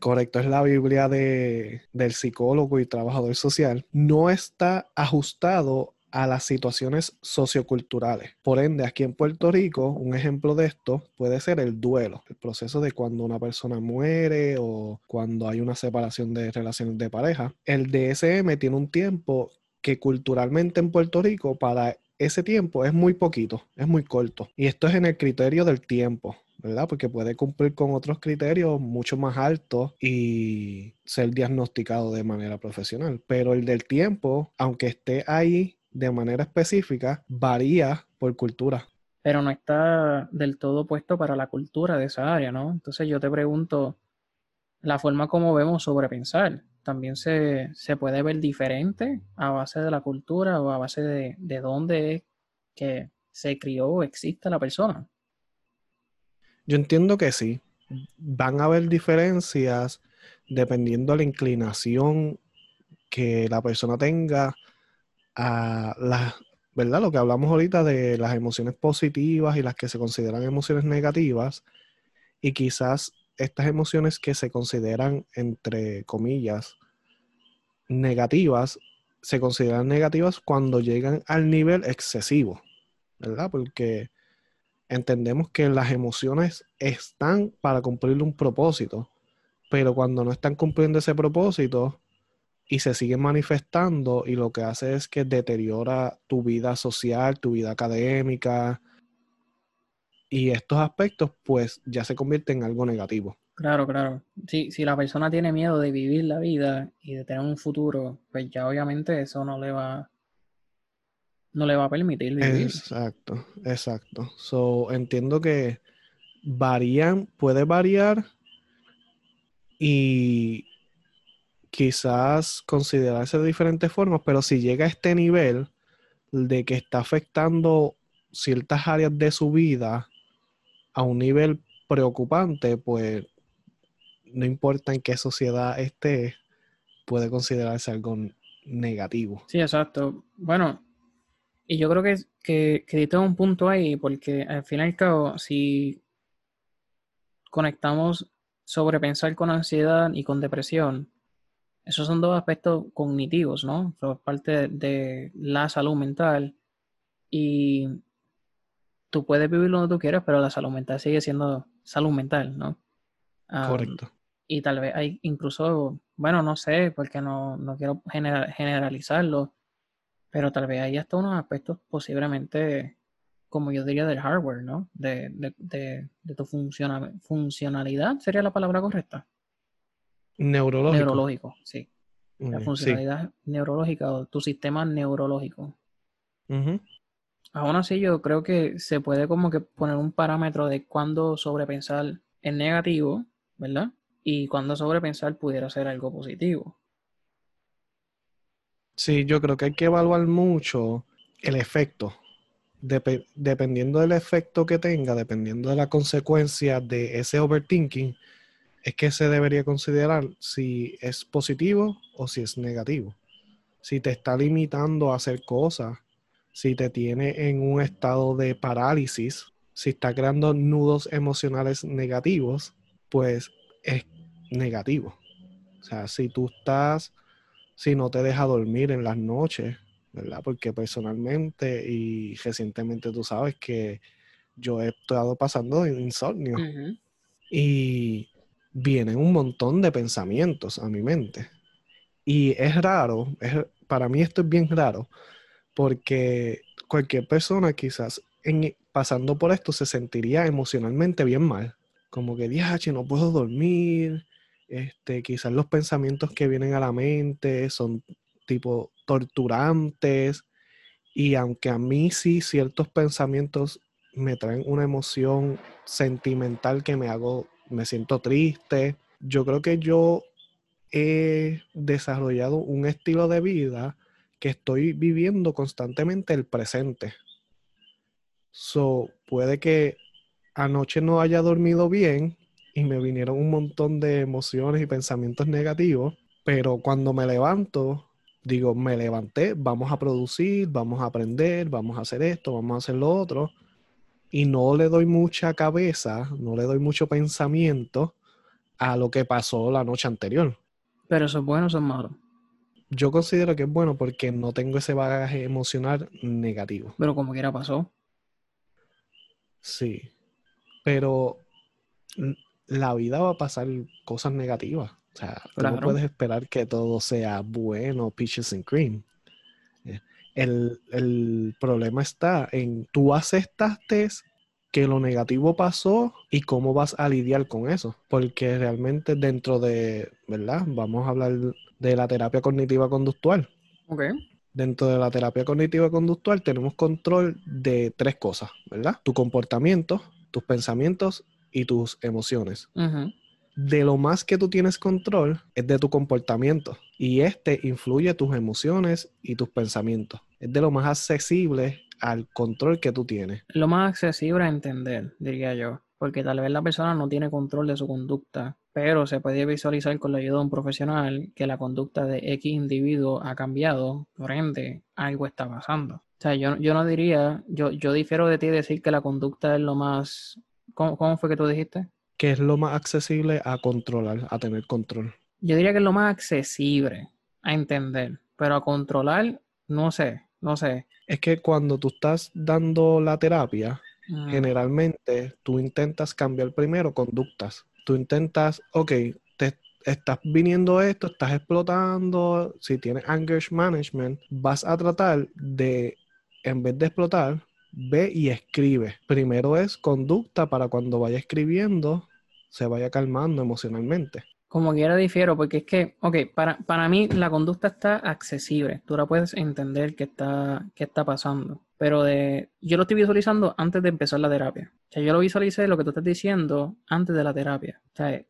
Correcto, es la Biblia de, del psicólogo y trabajador social, no está ajustado a las situaciones socioculturales. Por ende, aquí en Puerto Rico, un ejemplo de esto puede ser el duelo, el proceso de cuando una persona muere o cuando hay una separación de relaciones de pareja. El DSM tiene un tiempo que culturalmente en Puerto Rico para ese tiempo es muy poquito, es muy corto. Y esto es en el criterio del tiempo. ¿Verdad? Porque puede cumplir con otros criterios mucho más altos y ser diagnosticado de manera profesional. Pero el del tiempo, aunque esté ahí de manera específica, varía por cultura. Pero no está del todo puesto para la cultura de esa área, ¿no? Entonces yo te pregunto, la forma como vemos sobrepensar, también se, puede ver diferente a base de la cultura o a base de, de dónde es que se crió o existe la persona. Yo entiendo que sí. Van a haber diferencias dependiendo de la inclinación que la persona tenga a las, ¿verdad? Lo que hablamos ahorita de las emociones positivas y las que se consideran emociones negativas. Y quizás estas emociones que se consideran, entre comillas, negativas, se consideran negativas cuando llegan al nivel excesivo, ¿verdad? Porque entendemos que las emociones están para cumplir un propósito, pero cuando no están cumpliendo ese propósito y se siguen manifestando y lo que hace es que deteriora tu vida social, tu vida académica y estos aspectos pues ya se convierten en algo negativo. Claro, claro. si la persona tiene miedo de vivir la vida y de tener un futuro, pues ya obviamente eso no le va no le va a permitir vivir. Exacto, exacto. So, entiendo que varían, puede variar y quizás considerarse de diferentes formas, pero si llega a este nivel de que está afectando ciertas áreas de su vida a un nivel preocupante, pues no importa en qué sociedad esté, puede considerarse algo negativo. Sí, exacto. Bueno, y yo creo que, que, que un punto ahí, porque al fin y al cabo, si conectamos sobrepensar con ansiedad y con depresión, esos son dos aspectos cognitivos, ¿no? Por parte de la salud mental. Y tú puedes vivir donde tú quieras, pero la salud mental sigue siendo salud mental, ¿no? Correcto. Y tal vez hay incluso, bueno, no sé, porque no, no quiero generalizarlo, pero tal vez hay hasta unos aspectos posiblemente, como yo diría, del hardware, ¿no? De, tu funcionalidad, ¿sería la palabra correcta? Neurológico. Neurológico, sí. La funcionalidad neurológica o tu sistema neurológico. Aún así, yo creo que se puede como que poner un parámetro de cuándo sobrepensar es negativo, ¿verdad? Y cuándo sobrepensar pudiera ser algo positivo. Sí, yo creo que hay que evaluar mucho el efecto. dependiendo del efecto que tenga, dependiendo de la consecuencia de ese overthinking, es que se debería considerar si es positivo o si es negativo. Si te está limitando a hacer cosas, si te tiene en un estado de parálisis, si está creando nudos emocionales negativos, pues es negativo. O sea, si tú estás si no te deja dormir en las noches, ¿verdad? Porque personalmente y recientemente tú sabes que yo he estado pasando insomnio y vienen un montón de pensamientos a mi mente. Y es raro, es, para mí esto es bien raro, porque cualquier persona quizás en, pasando por esto se sentiría emocionalmente bien mal. Como que, diache, no puedo dormir, este, quizás los pensamientos que vienen a la mente son tipo torturantes y aunque a mí sí ciertos pensamientos me traen una emoción sentimental que me hago me siento triste. Yo creo que yo he desarrollado un estilo de vida que estoy viviendo constantemente el presente. So, puede que anoche no haya dormido bien y me vinieron un montón de emociones y pensamientos negativos, pero cuando me levanto, digo, me levanté, vamos a producir, vamos a aprender, vamos a hacer esto, vamos a hacer lo otro, y no le doy mucha cabeza, no le doy mucho pensamiento a lo que pasó la noche anterior. Pero eso es bueno o eso es malo. Yo considero que es bueno porque no tengo ese bagaje emocional negativo. Pero como quiera pasó. Sí. Pero la vida va a pasar cosas negativas. O sea, no puedes esperar que todo sea bueno, peaches and cream. Eh, el, el problema está en tú aceptaste que lo negativo pasó y cómo vas a lidiar con eso. Porque realmente dentro de, ¿verdad? Vamos a hablar de la terapia cognitiva conductual. Ok. Dentro de la terapia cognitiva conductual tenemos control de tres cosas, ¿verdad? Tu comportamiento, tus pensamientos y tus emociones. De lo más que tú tienes control es de tu comportamiento y este influye tus emociones y tus pensamientos. Es de lo más accesible al control que tú tienes. Lo más accesible a entender, diría yo, porque tal vez la persona no tiene control de su conducta, pero se puede visualizar con la ayuda de un profesional que la conducta de X individuo ha cambiado, por ende, algo está pasando. O sea, yo, yo no diría, yo, yo difiero de ti decir que la conducta es lo más... ¿Cómo, ¿Cómo fue que tú dijiste? Que es lo más accesible a controlar, a tener control. Yo diría que es lo más accesible a entender, pero a controlar, no sé, no sé. Es que cuando tú estás dando la terapia, mm. generalmente tú intentas cambiar primero conductas. Tú intentas, ok, te estás viniendo esto, estás explotando, si tienes anger management, vas a tratar de, en vez de explotar, ve y escribe. Primero es conducta para cuando vaya escribiendo, se vaya calmando emocionalmente. Como quiera difiero, porque es que, ok, para, para mí la conducta está accesible. Tú la puedes entender qué está, qué está pasando. Pero de, yo lo estoy visualizando antes de empezar la terapia. O sea, yo lo visualicé lo que tú estás diciendo antes de la terapia. O sea,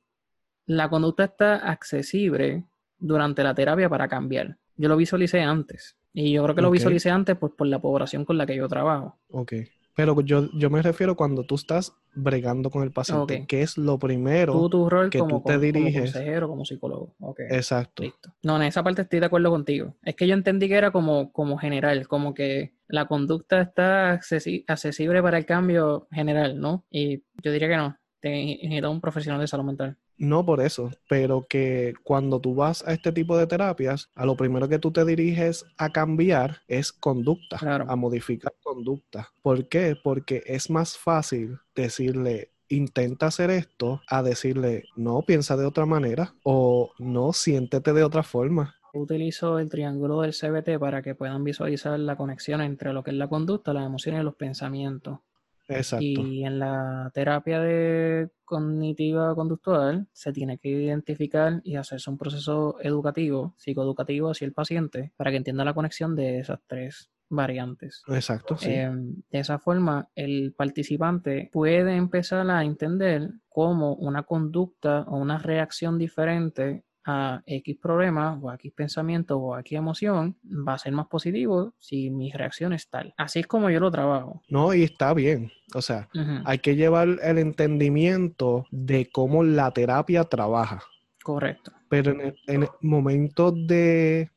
la conducta está accesible durante la terapia para cambiar. Yo lo visualicé antes. Y yo creo que lo visualicé antes pues, por la población con la que yo trabajo. Ok. Pero yo, yo me refiero cuando tú estás bregando con el paciente, que es lo primero tú, tu rol que como, tú te diriges. Como consejero, como psicólogo. Exacto. Listo. No, en esa parte estoy de acuerdo contigo. Es que yo entendí que era como, como general, como que la conducta está accesible para el cambio general, ¿no? Y yo diría que no. Te necesita un profesional de salud mental. No por eso, pero que cuando tú vas a este tipo de terapias, a lo primero que tú te diriges a cambiar es conducta, a modificar conducta. ¿Por qué? Porque es más fácil decirle, intenta hacer esto, a decirle, no, piensa de otra manera o no, siéntete de otra forma. Utilizo el triángulo del CBT para que puedan visualizar la conexión entre lo que es la conducta, las emociones y los pensamientos. Exacto. Y en la terapia de cognitiva conductual se tiene que identificar y hacerse un proceso educativo, psicoeducativo hacia el paciente para que entienda la conexión de esas tres variantes. Exacto, sí. Em, de esa forma, el participante puede empezar a entender cómo una conducta o una reacción diferente a X problema o a X pensamiento o a X emoción, va a ser más positivo si mi reacción es tal. Así es como yo lo trabajo. No, y está bien. O sea, hay que llevar el entendimiento de cómo la terapia trabaja. Correcto. Pero en el, momento de,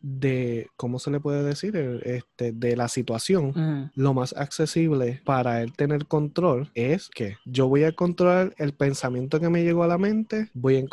¿cómo se le puede decir? Este, de la situación, lo más accesible para él tener control es que yo voy a controlar el pensamiento que me llegó a la mente, voy a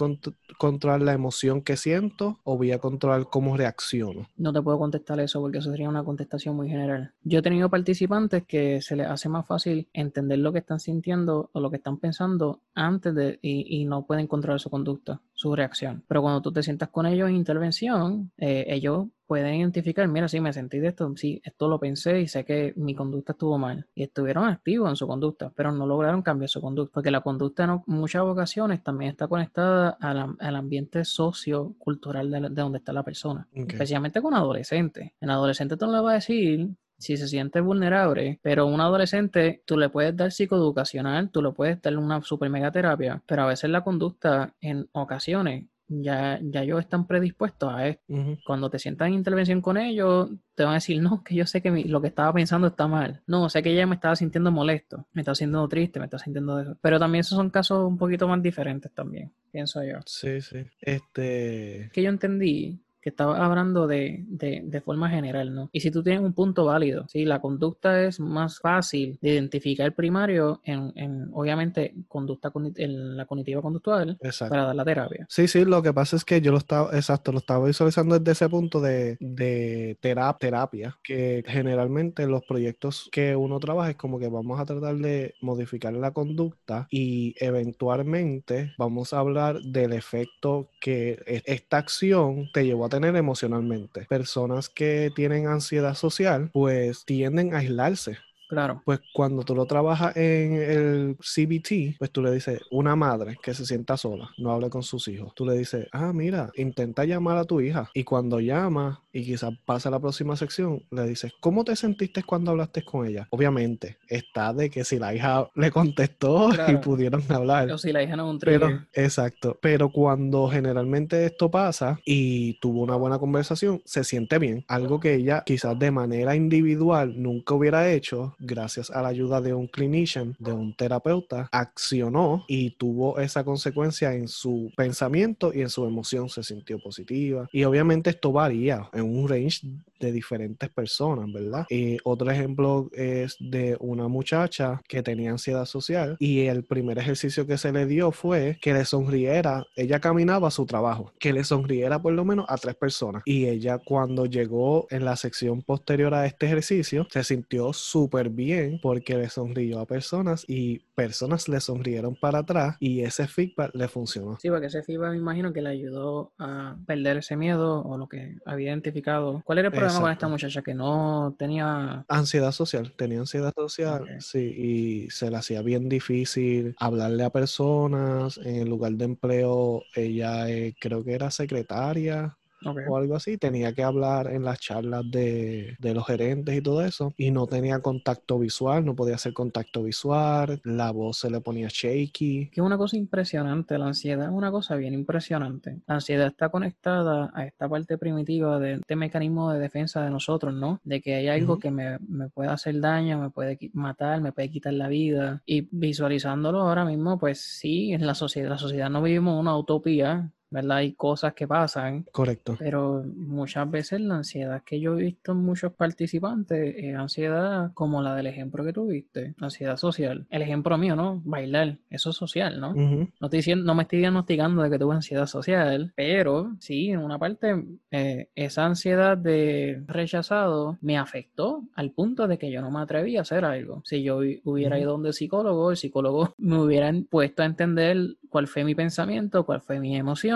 controlar la emoción que siento o voy a controlar cómo reacciono. No te puedo contestar eso porque eso sería una contestación muy general. Yo he tenido participantes que se les hace más fácil entender lo que están sintiendo o lo que están pensando antes de y, y no pueden controlar su conducta, su reacción. Pero cuando tú te sientas con ellos en intervención, eh, ellos pueden identificar, mira, sí, me sentí de esto, sí, esto lo pensé y sé que mi conducta estuvo mal. Y estuvieron activos en su conducta, pero no lograron cambiar su conducta, porque la conducta en muchas ocasiones también está conectada al ambiente sociocultural de, de donde está la persona, especialmente con adolescentes. En adolescente tú no le vas a decir si se siente vulnerable, pero un adolescente, tú le puedes dar psicoeducacional, tú le puedes dar una super mega terapia, pero a veces la conducta en ocasiones ya, ya ellos están predispuestos a esto. Cuando te sientas en intervención con ellos, te van a decir, no, que yo sé que lo que estaba pensando está mal. No, sé que ella me estaba sintiendo molesto, me estaba sintiendo triste, me estaba sintiendo eso. Pero también esos son casos un poquito más diferentes también, pienso yo. Sí, sí. Este... Que yo entendí que estaba hablando de, de, forma general, ¿no? Y si tú tienes un punto válido, ¿sí? La conducta es más fácil de identificar primario en, en obviamente, conducta en la cognitiva conductual para dar la terapia. Sí, sí, lo que pasa es que yo lo estaba, exacto, lo estaba visualizando desde ese punto de, de terapia, que generalmente los proyectos que uno trabaja es como que vamos a tratar de modificar la conducta y eventualmente vamos a hablar del efecto que e, esta acción te llevó a tener emocionalmente. Personas que tienen ansiedad social, pues tienden a aislarse Claro. Pues cuando tú lo trabajas en el CBT, pues tú le dices, una madre que se sienta sola, no hable con sus hijos. Tú le dices, ah, mira, intenta llamar a tu hija. Y cuando llama y quizás pasa a la próxima sección, le dices, ¿cómo te sentiste cuando hablaste con ella? Obviamente, está de que si la hija le contestó y pudieron hablar. O si la hija no es un Pero, exacto. Pero cuando generalmente esto pasa y tuvo una buena conversación, se siente bien. Algo que ella quizás de manera individual nunca hubiera hecho gracias a la ayuda de un clinician, de un terapeuta, accionó y tuvo esa consecuencia en su pensamiento y en su emoción, se sintió positiva. Y obviamente esto varía en un range de diferentes personas, ¿verdad? Y otro ejemplo es de una muchacha que tenía ansiedad social y el primer ejercicio que se le dio fue que le sonriera, ella caminaba a su trabajo, que le sonriera por lo menos a tres personas. Y ella cuando llegó en la sección posterior a este ejercicio, se sintió súper bien porque le sonrió a personas y personas le sonrieron para atrás y ese feedback le funcionó. Sí, porque ese feedback me imagino que le ayudó a perder ese miedo o lo que había identificado. ¿Cuál era el problema con esta muchacha? Que no tenía... Ansiedad social, tenía ansiedad social, sí, y se le hacía bien difícil hablarle a personas. En el lugar de empleo, ella eh, creo que era secretaria o algo así. Tenía que hablar en las charlas de, los gerentes y todo eso. Y no tenía contacto visual, no podía hacer contacto visual, la voz se le ponía shaky. Que es una cosa impresionante, la ansiedad es una cosa bien impresionante. La ansiedad está conectada a esta parte primitiva de este mecanismo de defensa de nosotros, ¿no? De que hay algo que me, me puede hacer daño, me puede matar, me puede quitar la vida. Y visualizándolo ahora mismo, pues sí, en la sociedad, la sociedad no vivimos una utopía, ¿verdad? Hay cosas que pasan. Correcto. Pero muchas veces la ansiedad que yo he visto en muchos participantes es ansiedad como la del ejemplo que tuviste, ansiedad social. El ejemplo mío, ¿no? Bailar, eso es social, ¿no? No estoy diciendo, no me estoy diagnosticando de que tuve ansiedad social, pero sí, en una parte, eh, esa ansiedad de rechazado me afectó al punto de que yo no me atreví a hacer algo. Si yo hubiera ido donde psicólogo, el psicólogo me hubieran puesto a entender cuál fue mi pensamiento, cuál fue mi emoción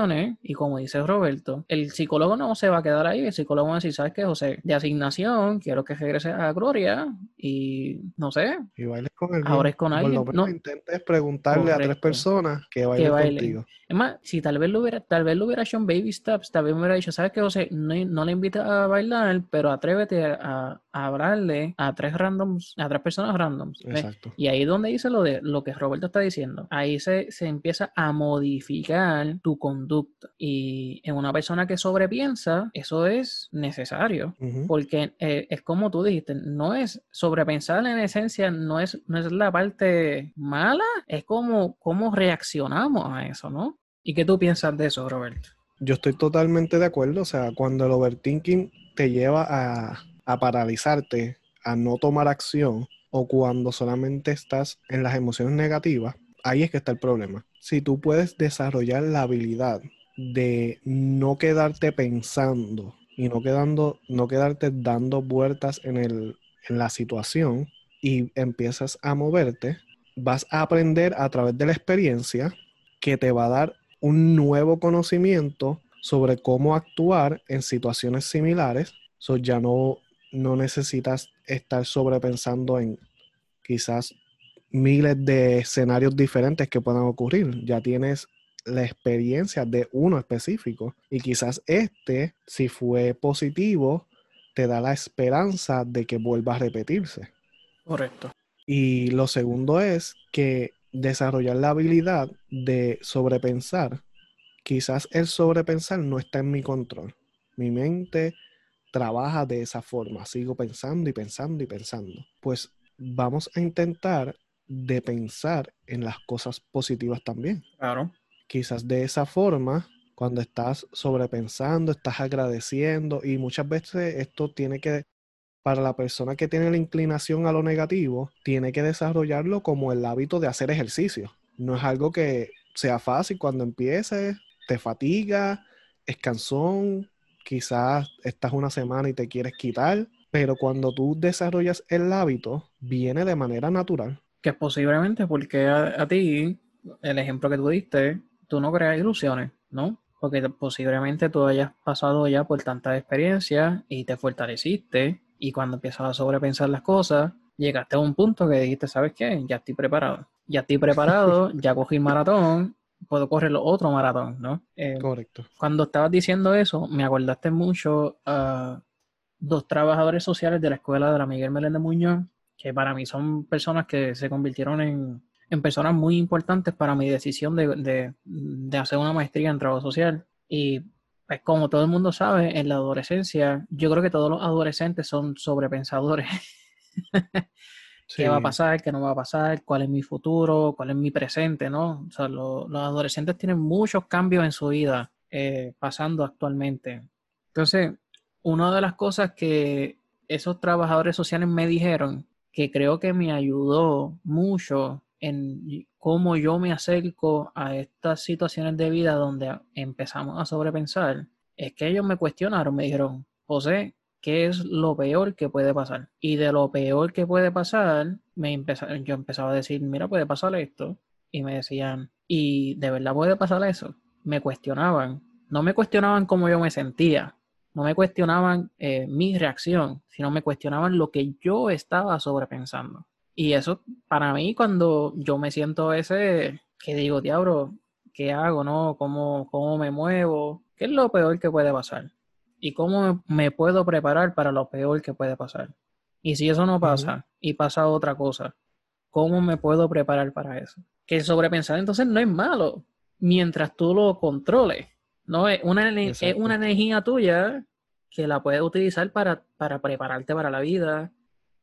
y como dice Roberto, el psicólogo no se va a quedar ahí, el psicólogo va a decir, ¿sabes qué, José? De asignación, quiero que regrese a Gloria y no sé. Y bailes con él. Ahora es con alguien. no intentes preguntarle a tres personas que bailen, contigo. Es más, si tal vez lo hubiera, tal vez lo hubiera hecho en Baby Steps, tal vez me hubiera dicho, ¿sabes qué, José? No, no le invita a bailar, pero atrévete a, hablarle a tres randoms, a tres personas randoms. Exacto. Y ahí es donde dice lo de lo que Roberto está diciendo. Ahí se, se empieza a modificar tu conducta. Y en una persona que sobrepiensa, eso es necesario. Porque eh, es como tú dijiste, no es sobrepensar en esencia, no es, no es la parte mala, es como cómo reaccionamos a eso, ¿no? ¿Y qué tú piensas de eso, Roberto? Yo estoy totalmente de acuerdo. O sea, cuando el overthinking te lleva a a paralizarte, a no tomar acción, o cuando solamente estás en las emociones negativas, ahí es que está el problema. Si tú puedes desarrollar la habilidad de no quedarte pensando y no, quedando, no quedarte dando vueltas en, el, en la situación y empiezas a moverte, vas a aprender a través de la experiencia que te va a dar un nuevo conocimiento sobre cómo actuar en situaciones similares. So ya no no necesitas estar sobrepensando en quizás miles de escenarios diferentes que puedan ocurrir. Ya tienes la experiencia de uno específico y quizás este, si fue positivo, te da la esperanza de que vuelva a repetirse. Correcto. Y lo segundo es que desarrollar la habilidad de sobrepensar, quizás el sobrepensar no está en mi control. Mi mente trabaja de esa forma, sigo pensando y pensando y pensando. Pues vamos a intentar de pensar en las cosas positivas también. Claro. Quizás de esa forma, cuando estás sobrepensando, estás agradeciendo y muchas veces esto tiene que, para la persona que tiene la inclinación a lo negativo, tiene que desarrollarlo como el hábito de hacer ejercicio. No es algo que sea fácil cuando empieces, te fatiga, es cansón, quizás estás una semana y te quieres quitar, pero cuando tú desarrollas el hábito, viene de manera natural. Que posiblemente porque a, ti, el ejemplo que tú diste, tú no creas ilusiones, ¿no? Porque posiblemente tú hayas pasado ya por tantas experiencias y te fortaleciste y cuando empiezas a sobrepensar las cosas, llegaste a un punto que dijiste, ¿sabes qué? Ya estoy preparado. Ya estoy preparado, ya cogí el maratón, puedo correr otro maratón, ¿no? Eh, Correcto. Cuando estabas diciendo eso, me acordaste mucho a dos trabajadores sociales de la escuela de la Miguel Meléndez Muñoz, que para mí son personas que se convirtieron en, personas muy importantes para mi decisión de, hacer una maestría en trabajo social. Y pues como todo el mundo sabe, en la adolescencia, yo creo que todos los adolescentes son sobrepensadores. qué va a pasar, qué no va a pasar, cuál es mi futuro, cuál es mi presente, ¿no? O sea, los adolescentes tienen muchos cambios en su vida eh, pasando actualmente. Entonces, una de las cosas que esos trabajadores sociales me dijeron, que creo que me ayudó mucho en cómo yo me acerco a estas situaciones de vida donde empezamos a sobrepensar, es que ellos me cuestionaron, me dijeron, José, qué es lo peor que puede pasar. Y de lo peor que puede pasar, yo empezaba a decir, mira, puede pasar esto. Y me decían, ¿y de verdad puede pasar eso? Me cuestionaban. No me cuestionaban cómo yo me sentía. No me cuestionaban eh, mi reacción, sino me cuestionaban lo que yo estaba sobrepensando. Y eso, para mí, cuando yo me siento ese, que digo, diablo, ¿qué hago, no? ¿Cómo, ¿Cómo me muevo? ¿Qué es lo peor que puede pasar? y cómo me puedo preparar para lo peor que puede pasar. Y si eso no pasa y pasa otra cosa, ¿cómo me puedo preparar para eso? Que sobrepensar entonces no es malo mientras tú lo controles. No es una, es una energía tuya que la puedes utilizar para, para prepararte para la vida,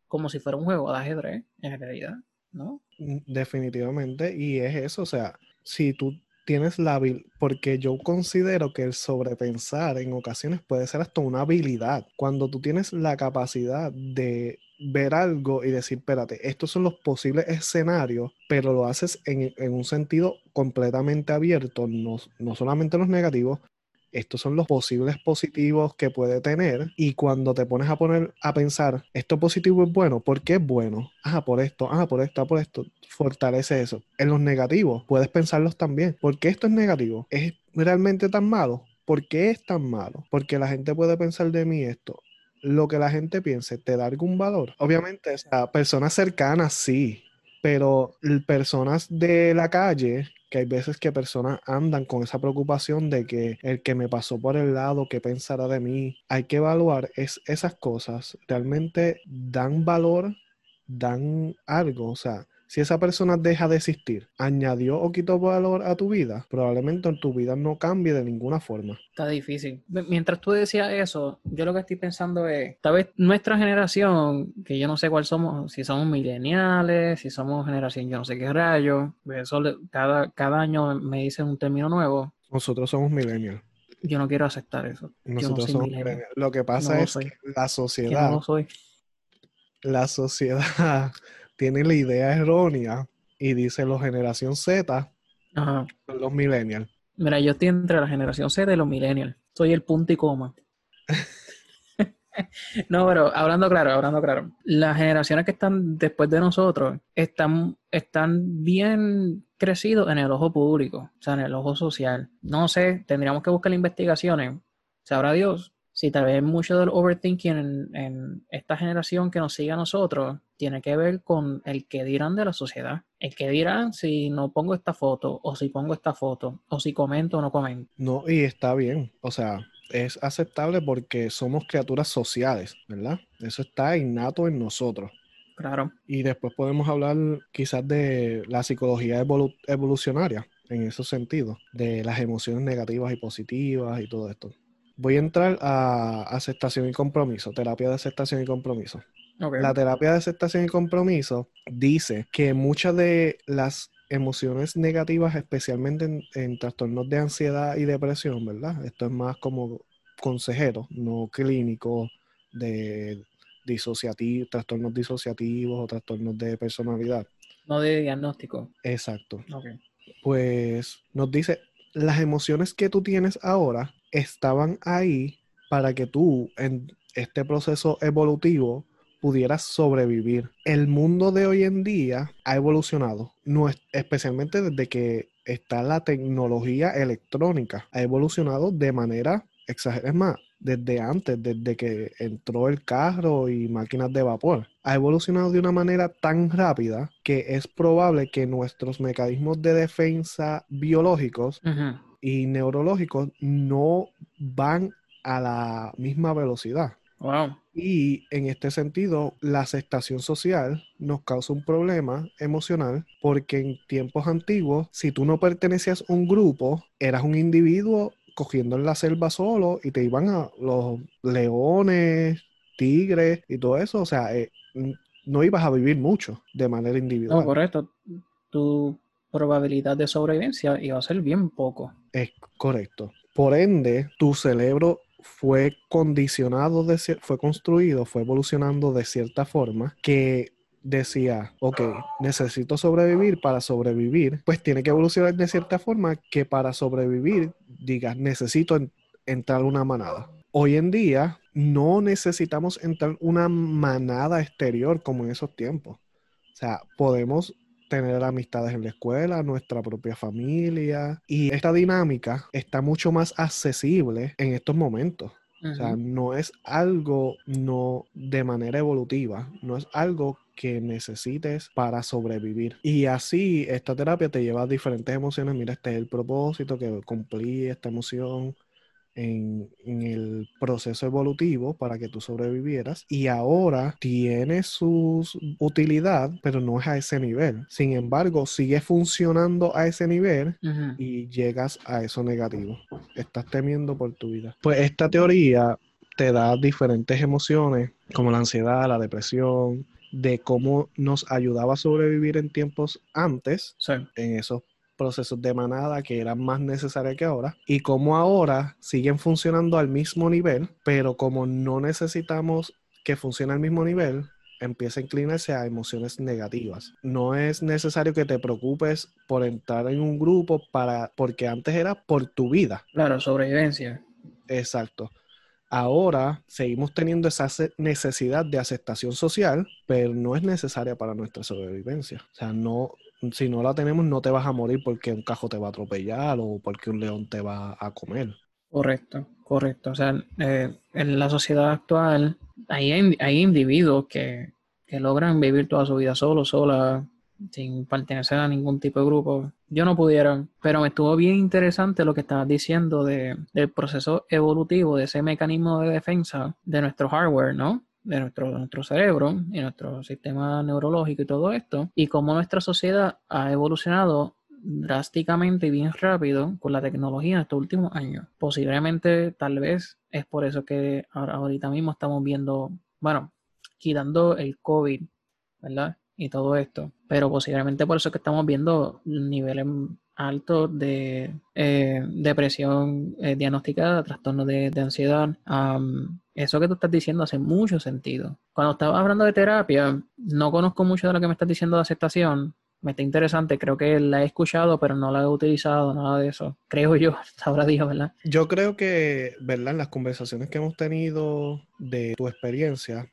como si fuera un juego de ajedrez, en realidad, ¿no? Mm, definitivamente, y es eso, o sea, si tú tienes la habilidad, porque yo considero que el sobrepensar en ocasiones puede ser hasta una habilidad. Cuando tú tienes la capacidad de ver algo y decir, espérate, estos son los posibles escenarios, pero lo haces en, en un sentido completamente abierto, no, no solamente los negativos, estos son los posibles positivos que puede tener y cuando te pones a poner a pensar, esto positivo es bueno, ¿por qué es bueno? Ah, por esto, ah, por esto, ah, por esto, fortalece eso. En los negativos puedes pensarlos también, ¿por qué esto es negativo? ¿Es realmente tan malo? ¿Por qué es tan malo? Porque la gente puede pensar de mí esto. Lo que la gente piense, ¿te da algún valor? Obviamente, o personas cercanas sí, pero personas de la calle que hay veces que personas andan con esa preocupación de que el que me pasó por el lado, qué pensará de mí. Hay que evaluar es, esas cosas. ¿Realmente dan valor? ¿Dan algo? O sea, si esa persona deja de existir, añadió o quitó valor a tu vida, probablemente en tu vida no cambie de ninguna forma. Está difícil. Mientras tú decías eso, yo lo que estoy pensando es, tal vez nuestra generación, que yo no sé cuál somos, si somos mileniales, si somos generación yo no sé qué rayo, eso cada, cada año me dicen un término nuevo. Nosotros somos millennials. Yo no quiero aceptar eso. Nosotros somos millennials. Lo que pasa es que la sociedad... No soy. La sociedad tiene la idea errónea y dice los generación Z Ajá. los millennials. Mira, yo estoy entre la generación Z y los millennials. Soy el punto y coma. no, pero hablando claro, hablando claro. Las generaciones que están después de nosotros están, están bien crecidos en el ojo público, o sea, en el ojo social. No sé, tendríamos que buscar investigaciones. Sabrá Dios si tal vez mucho del overthinking en, esta generación que nos sigue a nosotros tiene que ver con el que dirán de la sociedad. El que dirán si no pongo esta foto, o si pongo esta foto, o si comento o no comento. No, y está bien. O sea, es aceptable porque somos criaturas sociales, ¿verdad? Eso está innato en nosotros. Claro. Y después podemos hablar quizás de la psicología evolu- evolucionaria en esos sentidos, de las emociones negativas y positivas y todo esto. Voy a entrar a aceptación y compromiso, terapia de aceptación y compromiso. La terapia de aceptación y compromiso dice que muchas de las emociones negativas, especialmente en, en trastornos de ansiedad y depresión, ¿verdad? Esto es más como consejero, no clínico de disociativos, trastornos disociativos o trastornos de personalidad. No de diagnóstico. Exacto. Pues nos dice, las emociones que tú tienes ahora estaban ahí para que tú en este proceso evolutivo pudieras sobrevivir. El mundo de hoy en día ha evolucionado, especialmente desde que está la tecnología electrónica, ha evolucionado de manera exagerada, más, desde antes, desde que entró el carro y máquinas de vapor, ha evolucionado de una manera tan rápida que es probable que nuestros mecanismos de defensa biológicos. Y neurológicos no van a la misma velocidad. Wow. Y en este sentido, la aceptación social nos causa un problema emocional porque en tiempos antiguos, si tú no pertenecías a un grupo, eras un individuo cogiendo en la selva solo y te iban a los leones, tigres y todo eso. O sea, eh, no ibas a vivir mucho de manera No, individual. correcto. Tu probabilidad de sobrevivencia iba a ser bien poco. Es correcto. Por ende, tu cerebro fue condicionado, de fue construido, fue evolucionando de cierta forma que decía, ok, necesito sobrevivir para sobrevivir, pues tiene que evolucionar de cierta forma que para sobrevivir digas, necesito en- entrar una manada. Hoy en día no necesitamos entrar una manada exterior como en esos tiempos. O sea, podemos tener amistades en la escuela, nuestra propia familia. Y esta dinámica está mucho más accesible en estos momentos. O sea, no es algo no de manera evolutiva, no es algo que necesites para sobrevivir. Y así esta terapia te lleva a diferentes emociones. Mira, este es el propósito que cumplí esta emoción en, en el proceso evolutivo para que tú sobrevivieras. Y ahora tiene su utilidad, pero no es a ese nivel. Sin embargo, sigue funcionando a ese nivel y llegas a eso negativo. Estás temiendo por tu vida. Pues esta teoría te da diferentes emociones, como la ansiedad, la depresión, de cómo nos ayudaba a sobrevivir en tiempos antes, Sí. en esos procesos de manada que eran más necesarios que ahora, y cómo ahora siguen funcionando al mismo nivel, pero como no necesitamos que funcione al mismo nivel, empieza a inclinarse a emociones negativas. No es necesario que te preocupes por entrar en un grupo para porque antes era por tu vida. Claro, sobrevivencia. Exacto. Ahora seguimos teniendo esa ce- necesidad de aceptación social, pero no es necesaria para nuestra sobrevivencia. O sea, no, si no la tenemos, no te vas a morir porque un cajo te va a atropellar o porque un león te va a comer. Correcto, correcto. O sea, eh, en la sociedad actual hay, hay individuos que, que logran vivir toda su vida solo, sola, sin pertenecer a ningún tipo de grupo. Yo no pudiera, pero me estuvo bien interesante lo que estabas diciendo de, del proceso evolutivo, de ese mecanismo de defensa de nuestro hardware, ¿no? De nuestro, nuestro cerebro y nuestro sistema neurológico y todo esto, y cómo nuestra sociedad ha evolucionado drásticamente y bien rápido con la tecnología en estos últimos años. Posiblemente, tal vez, es por eso que ahora, ahorita mismo estamos viendo, bueno, quitando el COVID, ¿verdad? Y todo esto. Pero posiblemente por eso que estamos viendo niveles altos de eh, depresión eh, diagnosticada, trastorno de, de ansiedad. Eso que tú estás diciendo hace mucho sentido. Cuando estaba hablando de terapia, no conozco mucho de lo que me estás diciendo de aceptación, me está interesante, creo que la he escuchado, pero no la he utilizado, nada de eso. Creo yo, ahora dijo, ¿verdad? Yo creo que, ¿verdad? En las conversaciones que hemos tenido de tu experiencia,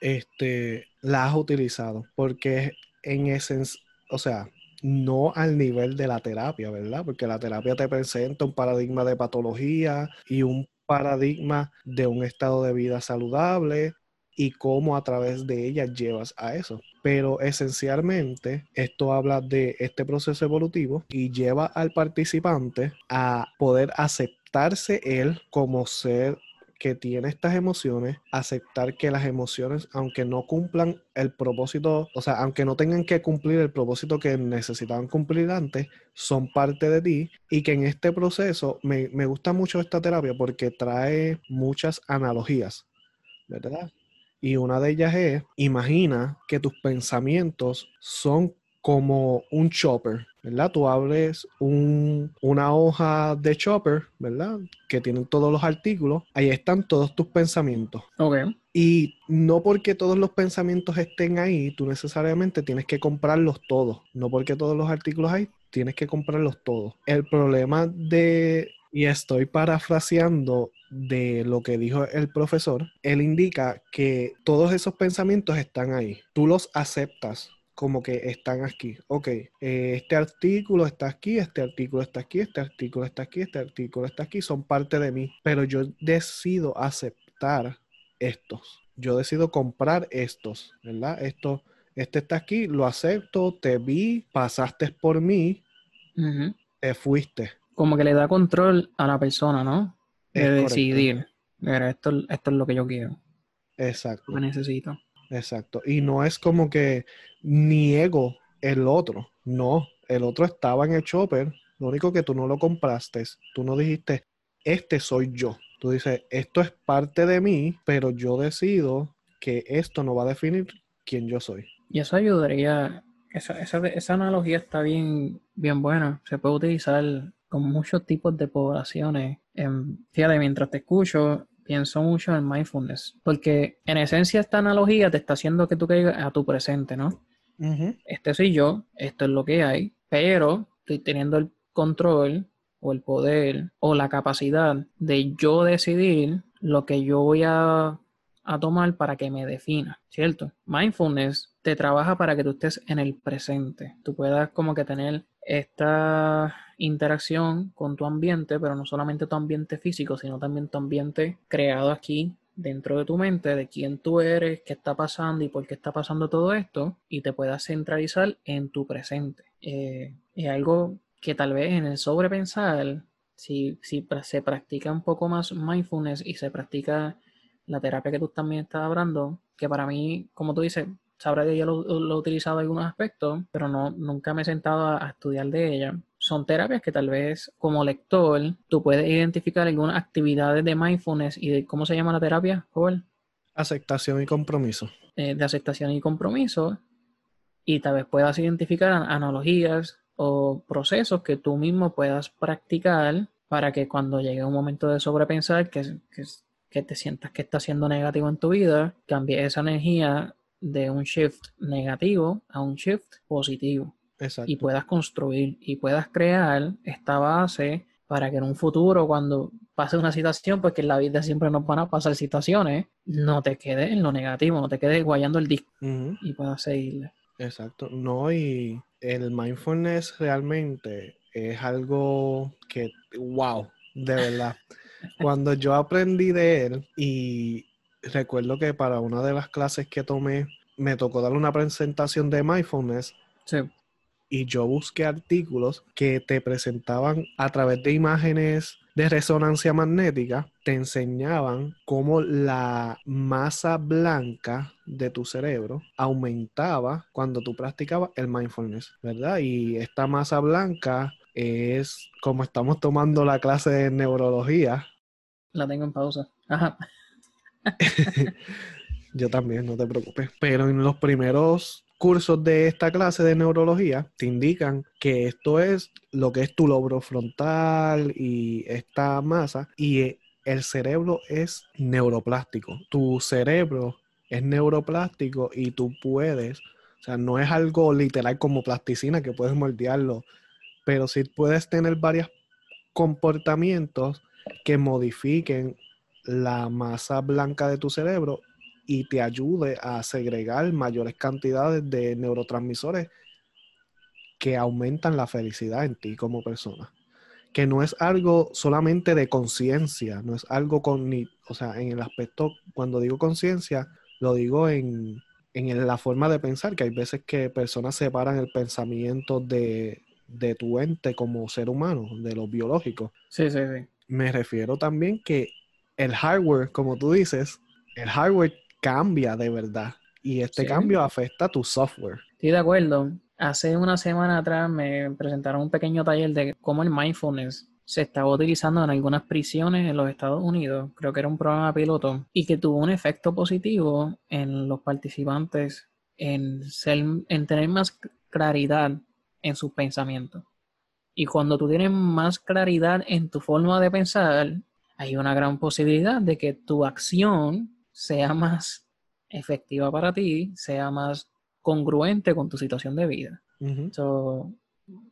este, la has utilizado, porque en esencia, o sea, no al nivel de la terapia, ¿verdad? Porque la terapia te presenta un paradigma de patología y un paradigma de un estado de vida saludable y cómo a través de ella llevas a eso. Pero esencialmente esto habla de este proceso evolutivo y lleva al participante a poder aceptar aceptarse él como ser que tiene estas emociones, aceptar que las emociones, aunque no cumplan el propósito, o sea, aunque no tengan que cumplir el propósito que necesitaban cumplir antes, son parte de ti y que en este proceso me, me gusta mucho esta terapia porque trae muchas analogías, ¿verdad? Y una de ellas es, imagina que tus pensamientos son como un chopper, ¿verdad? Tú abres una hoja de chopper, ¿verdad? Que tienen todos los artículos. Ahí están todos tus pensamientos. Ok. Y no porque todos los pensamientos estén ahí, tú necesariamente tienes que comprarlos todos. No porque todos los artículos hay, tienes que comprarlos todos. El problema de, y estoy parafraseando de lo que dijo el profesor, él indica que todos esos pensamientos están ahí. Tú los aceptas como que están aquí. Ok, eh, este artículo está aquí, este artículo está aquí, este artículo está aquí, este artículo está aquí, son parte de mí, pero yo decido aceptar estos. Yo decido comprar estos, ¿verdad? Esto, este está aquí, lo acepto, te vi, pasaste por mí, te fuiste. Como que le da control a la persona, ¿no? De decidir. Mira, esto, esto es lo que yo quiero. Exacto. Lo necesito. Exacto. Y no es como que niego el otro. No, el otro estaba en el chopper. Lo único que tú no lo compraste, tú no dijiste, este soy yo. Tú dices, esto es parte de mí, pero yo decido que esto no va a definir quién yo soy. Y eso ayudaría, esa, esa, esa analogía está bien, bien buena. Se puede utilizar con muchos tipos de poblaciones. fíjate, mientras te escucho, pienso mucho en mindfulness, porque en esencia esta analogía te está haciendo que tú caigas a tu presente, ¿no? Este soy yo, esto es lo que hay, pero estoy teniendo el control o el poder o la capacidad de yo decidir lo que yo voy a, a tomar para que me defina, ¿cierto? Mindfulness te trabaja para que tú estés en el presente, tú puedas como que tener esta interacción con tu ambiente, pero no solamente tu ambiente físico, sino también tu ambiente creado aquí dentro de tu mente de quién tú eres, qué está pasando y por qué está pasando todo esto, y te puedas centralizar en tu presente. Eh, es algo que tal vez en el sobrepensar, si, si se practica un poco más mindfulness y se practica la terapia que tú también estás hablando, que para mí, como tú dices, sabrá que yo lo, he utilizado en algunos aspectos, pero no, nunca me he sentado a, estudiar de ella. Son terapias que tal vez como lector tú puedes identificar algunas actividades de mindfulness y de cómo se llama la terapia, Joel. Aceptación y compromiso. Eh, de aceptación y compromiso. Y tal vez puedas identificar analogías o procesos que tú mismo puedas practicar para que cuando llegue un momento de sobrepensar, que, que, que te sientas que está siendo negativo en tu vida, cambie esa energía de un shift negativo a un shift positivo. Y puedas construir y puedas crear esta base para que en un futuro, cuando pase una situación, porque en la vida siempre nos van a pasar situaciones, no te quedes en lo negativo, no te quedes guayando el disco y puedas seguirle. Exacto. No, y el mindfulness realmente es algo que, wow, de verdad. Cuando yo aprendí de él y recuerdo que para una de las clases que tomé me tocó dar una presentación de mindfulness. Sí. Y yo busqué artículos que te presentaban a través de imágenes de resonancia magnética, te enseñaban cómo la masa blanca de tu cerebro aumentaba cuando tú practicabas el mindfulness, ¿verdad? Y esta masa blanca es como estamos tomando la clase de neurología. La tengo en pausa. Ajá. Yo también, no te preocupes. Pero en los primeros cursos de esta clase de neurología te indican que esto es lo que es tu lobro frontal y esta masa y el cerebro es neuroplástico. Tu cerebro es neuroplástico y tú puedes, o sea, no es algo literal como plasticina que puedes moldearlo, pero sí puedes tener varios comportamientos que modifiquen la masa blanca de tu cerebro y te ayude a segregar mayores cantidades de neurotransmisores que aumentan la felicidad en ti como persona. Que no es algo solamente de conciencia, no es algo con ni, o sea, en el aspecto, cuando digo conciencia, lo digo en, en, la forma de pensar, que hay veces que personas separan el pensamiento de, de tu ente como ser humano, de lo biológico. Sí, sí, sí. me refiero también que el hardware, como tú dices, el hardware cambia de verdad y este Sí. cambio afecta a tu software. Estoy de acuerdo. Hace una semana atrás me presentaron un pequeño taller de cómo el mindfulness se estaba utilizando en algunas prisiones en los Estados Unidos. Creo que era un programa piloto y que tuvo un efecto positivo en los participantes en, ser, en tener más claridad en sus pensamientos. Y cuando tú tienes más claridad en tu forma de pensar, hay una gran posibilidad de que tu acción sea más efectiva para ti, sea más congruente con tu situación de vida. Ujú. So,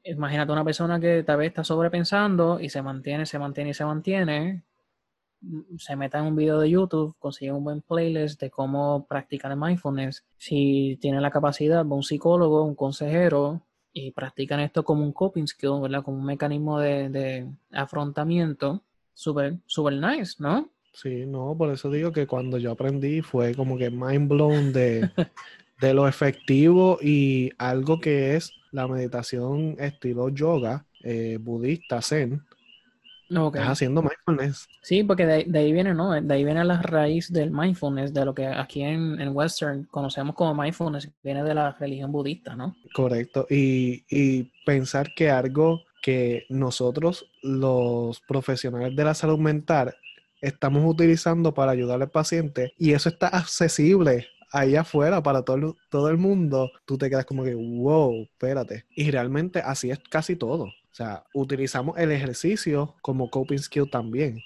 imagínate una persona que tal vez está sobrepensando y se mantiene, se mantiene y se mantiene. mm, Se meta en un video de YouTube, consigue un buen playlist de cómo practicar el mindfulness. Si tiene la capacidad, va un psicólogo, un consejero y practican esto como un coping skill, ¿verdad? Como un mecanismo de, de afrontamiento. Súper, súper nice, ¿no? Sí, no, por eso digo que cuando yo aprendí fue como que mind blown de, de lo efectivo y algo que es la meditación estilo yoga, eh, budista, zen, Ok. estás haciendo mindfulness. Sí, porque de, de ahí viene, ¿no? De ahí viene la raíz del mindfulness, de lo que aquí en, en Western conocemos como mindfulness, viene de la religión budista, ¿no? Correcto. Y, y pensar que algo que nosotros, los profesionales de la salud mental, estamos utilizando para ayudar al paciente y eso está accesible ahí afuera para todo, todo el mundo, tú te quedas como que, wow, espérate. Y realmente así es casi todo. O sea, utilizamos el ejercicio como coping skill también.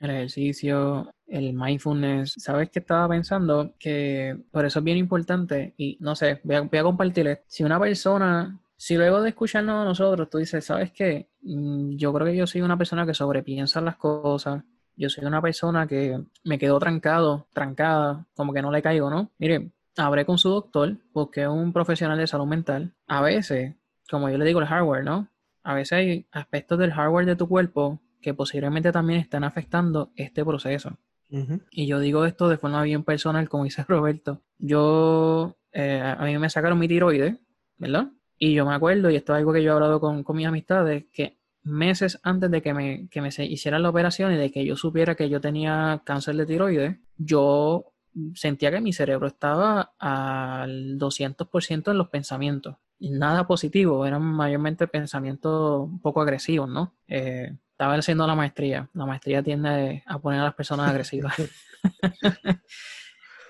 El ejercicio, el mindfulness. ¿Sabes qué estaba pensando? Que por eso es bien importante y no sé, voy a compartirles. Si una persona, si luego de escucharnos a nosotros, tú dices, ¿sabes qué? Mm, Yo creo que yo soy una persona que sobrepiensa las cosas. Yo soy una persona que me quedo trancado, trancada, como que no le caigo, ¿no? Mire, hablé con su doctor porque es un profesional de salud mental. A veces, como yo le digo, el hardware, ¿no? A veces hay aspectos del hardware de tu cuerpo que posiblemente también están afectando este proceso. Y yo digo esto de forma bien personal, como dice Roberto. Yo, eh, a mí me sacaron mi tiroides, ¿verdad? Y yo me acuerdo, y esto es algo que yo he hablado con, con mis amistades, que meses antes de que me, que me se hicieran la operación y de que yo supiera que yo tenía cáncer de tiroides, yo sentía que mi cerebro estaba al 200% en los pensamientos. Nada positivo, eran mayormente pensamientos un poco agresivos, ¿no? Eh, estaba haciendo la maestría. La maestría tiende a poner a las personas agresivas.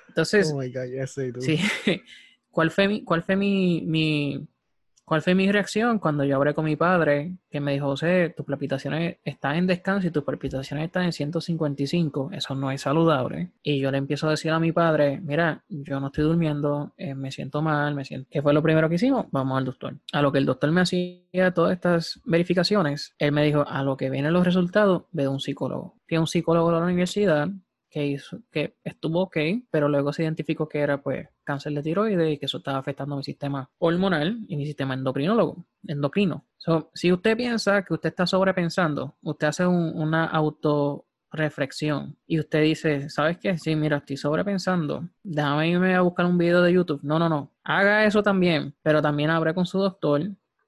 Entonces, Oh my God, tú. Sí. ¿Cuál fue mi, cuál fue mi, mi- cuál fue mi reacción cuando yo hablé con mi padre que me dijo, José, tus palpitaciones están en descanso y tus palpitaciones están en 155, eso no es saludable. Y yo le empiezo a decir a mi padre, mira, yo no estoy durmiendo, eh, me siento mal, me siento... ¿Qué fue lo primero que hicimos? Vamos al doctor. A lo que el doctor me hacía todas estas verificaciones, él me dijo, a lo que vienen los resultados, ve un psicólogo. Fui a un psicólogo de la universidad que, hizo, que estuvo ok, pero luego se identificó que era pues cáncer de tiroides y que eso estaba afectando mi sistema hormonal y mi sistema endocrinólogo, endocrino. So, si usted piensa que usted está sobrepensando, usted hace un- una autorreflexión y usted dice, ¿sabes qué? Sí, mira, estoy sobrepensando, déjame irme a buscar un video de YouTube. No, no, no, haga eso también, pero también abre con su doctor,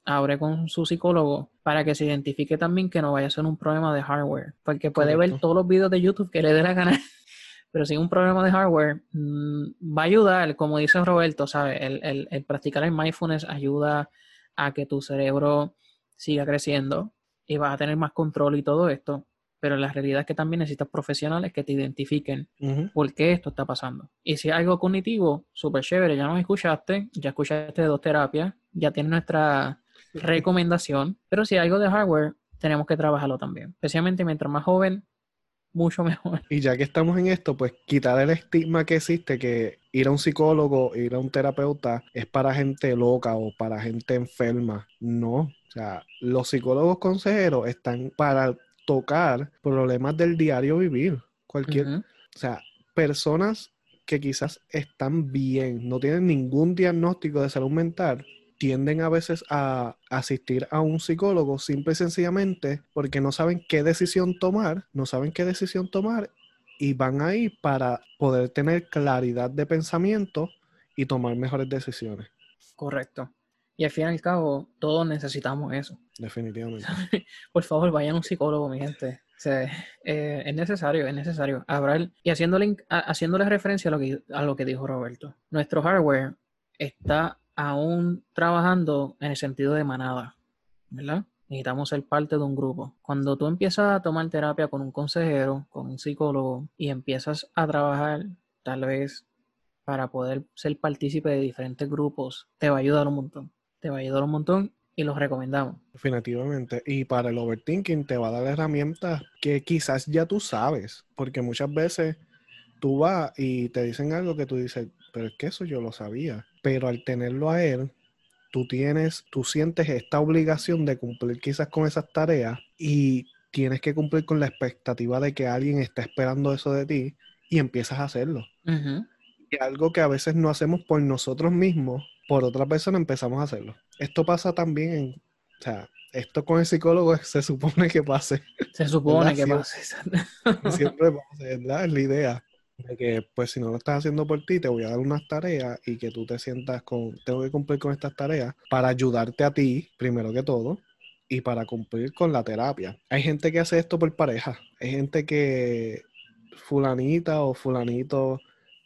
abre con su psicólogo para que se identifique también que no vaya a ser un problema de hardware, porque puede ver todos los videos de YouTube que le dé la gana pero si es un problema de hardware, mm, va a ayudar, como dice Roberto, ¿sabes? El, el- el practicar el mindfulness ayuda a que tu cerebro siga creciendo y vas a tener más control y todo esto, pero la realidad es que también necesitas profesionales que te identifiquen por qué esto está pasando. Y si es algo cognitivo, súper chévere, ya nos escuchaste, ya escuchaste dos terapias, ya tienes nuestra recomendación, pero si hay algo de hardware, tenemos que trabajarlo también, especialmente mientras más joven, mucho mejor. Y ya que estamos en esto, pues quitar el estigma que existe que ir a un psicólogo, ir a un terapeuta es para gente loca o para gente enferma. No, o sea, los psicólogos consejeros están para tocar problemas del diario vivir. Cualquier, o sea, personas que quizás están bien, no tienen ningún diagnóstico de salud mental, tienden a veces a asistir a un psicólogo simple y sencillamente porque no saben qué decisión tomar, no saben qué decisión tomar y van ahí para poder tener claridad de pensamiento y tomar mejores decisiones, Correcto. Y al fin y al cabo, todos necesitamos eso. definitivamente. Por favor, vayan a un psicólogo, mi gente. eh, es necesario, es necesario. Hablar, y haciéndole referencia a lo, que, a lo que dijo Roberto. Nuestro hardware está aún trabajando en el sentido de manada, ¿verdad? Necesitamos ser parte de un grupo. Cuando tú empiezas a tomar terapia con un consejero, con un psicólogo, y empiezas a trabajar tal vez para poder ser partícipe de diferentes grupos, te va a ayudar un montón. Te va a ayudar un montón y los recomendamos. Definitivamente. Y para el overthinking te va a dar herramientas que quizás ya tú sabes, porque muchas veces tú vas y te dicen algo que tú dices, pero es que eso yo lo sabía. Pero al tenerlo a él, tú tienes, tú sientes esta obligación de cumplir quizás con esas tareas y tienes que cumplir con la expectativa de que alguien está esperando eso de ti y empiezas a hacerlo. Y algo que a veces no hacemos por nosotros mismos, por otra persona empezamos a hacerlo. Esto pasa también en, o sea, esto con el psicólogo se supone que pase. Se supone ¿Verdad? que pase. Siempre pase, ¿verdad? Es la idea. De que, pues, si no lo estás haciendo por ti, te voy a dar unas tareas y que tú te sientas con, tengo que cumplir con estas tareas para ayudarte a ti, primero que todo, y para cumplir con la terapia. Hay gente que hace esto por pareja. Hay gente que fulanita o fulanito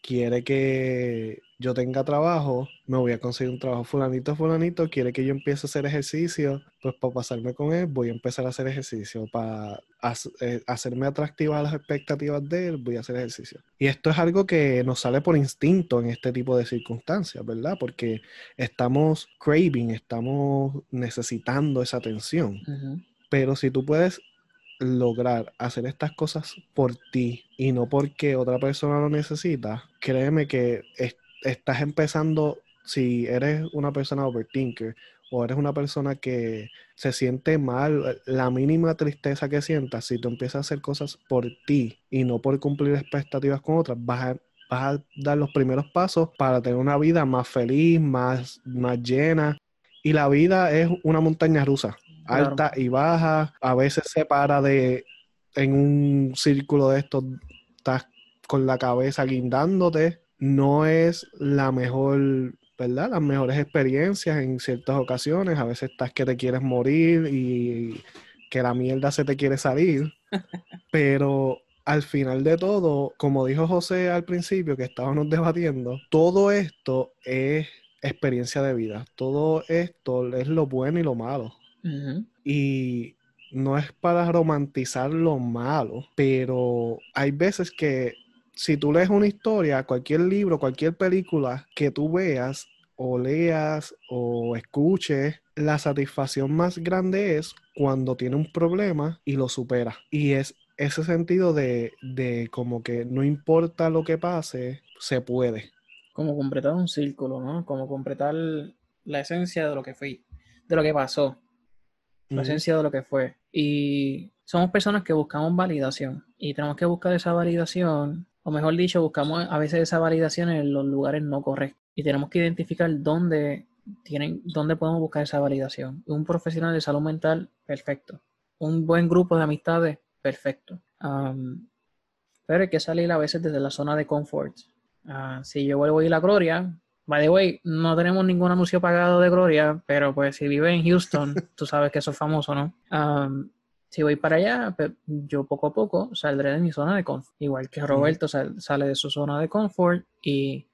quiere que yo tenga trabajo, me voy a conseguir un trabajo. Fulanito, fulanito quiere que yo empiece a hacer ejercicio, pues para pasarme con él voy a empezar a hacer ejercicio. Para eh, hacerme atractiva a las expectativas de él, voy a hacer ejercicio. Y esto es algo que nos sale por instinto en este tipo de circunstancias, ¿verdad? Porque estamos craving, estamos necesitando esa atención. Pero si tú puedes lograr hacer estas cosas por ti y no porque otra persona lo necesita, créeme que es- estás empezando, si eres una persona overthinker o eres una persona que se siente mal, la mínima tristeza que sientas, si tú empiezas a hacer cosas por ti y no por cumplir expectativas con otras, vas a, vas a dar los primeros pasos para tener una vida más feliz, más, más llena. Y la vida es una montaña rusa Claro. alta y baja, a veces se para de en un círculo de estos, estás con la cabeza guindándote, no es la mejor, ¿verdad? Las mejores experiencias en ciertas ocasiones, a veces estás que te quieres morir y que la mierda se te quiere salir, pero al final de todo, como dijo José al principio que estábamos debatiendo, todo esto es experiencia de vida, todo esto es lo bueno y lo malo. Y no es para romantizar lo malo, pero hay veces que si tú lees una historia, cualquier libro, cualquier película que tú veas o leas o escuches, la satisfacción más grande es cuando tiene un problema y lo supera. Y es ese sentido de, de como que no importa lo que pase, se puede. Como completar un círculo, ¿no? Como completar la esencia de lo que fue, de lo que pasó, la Ujú. esencia de lo que fue. Y somos personas que buscamos validación y tenemos que buscar esa validación, o mejor dicho, buscamos a veces esa validación en los lugares no correctos y tenemos que identificar dónde tienen, dónde podemos buscar esa validación. Un profesional de salud mental, perfecto. Un buen grupo de amistades, perfecto. Pero hay que salir a veces desde la zona de confort. Ah, si yo vuelvo a ir a Gloria, by the way, no tenemos ningún anuncio pagado de Gloria, pero pues si vive en Houston, tú sabes que eso es famoso, ¿no? Am, si voy para allá, pues, yo poco a poco saldré de mi zona de confort. Igual que Roberto sal- sale de su zona de confort y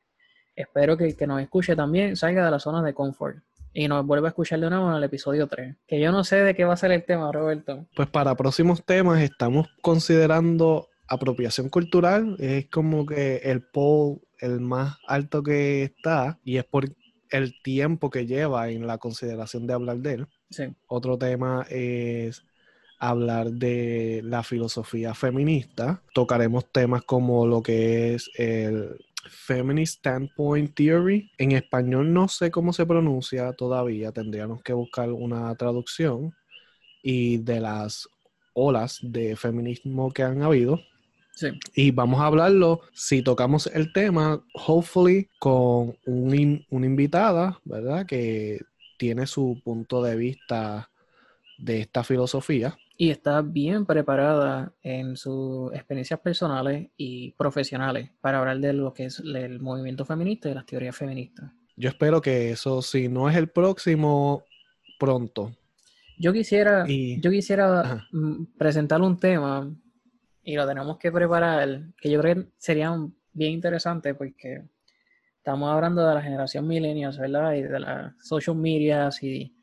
espero que el que nos escuche también salga de la zona de confort y nos vuelva a escuchar de nuevo en el episodio 3. Que yo no sé de qué va a ser el tema, Roberto. Pues para próximos temas estamos considerando apropiación cultural. Es como que el poll el más alto que está y es por el tiempo que lleva en la consideración de hablar de él. Sí. Otro tema es hablar de la filosofía feminista. Tocaremos temas como lo que es el Feminist Standpoint Theory. En español no sé cómo se pronuncia todavía, tendríamos que buscar una traducción. Y de las olas de feminismo que han habido. Sí. Y vamos a hablarlo, si tocamos el tema, hopefully con un in- una invitada, ¿verdad? Que tiene su punto de vista de esta filosofía. y está bien preparada en sus experiencias personales y profesionales para hablar de lo que es el movimiento feminista y las teorías feministas. Yo espero que eso, si no es el próximo, pronto. Yo quisiera, Y- yo quisiera Ajá. mm, presentar un tema y lo tenemos que preparar, que yo creo que sería bien interesante porque estamos hablando de la generación millennials, ¿verdad? Y de las social medias y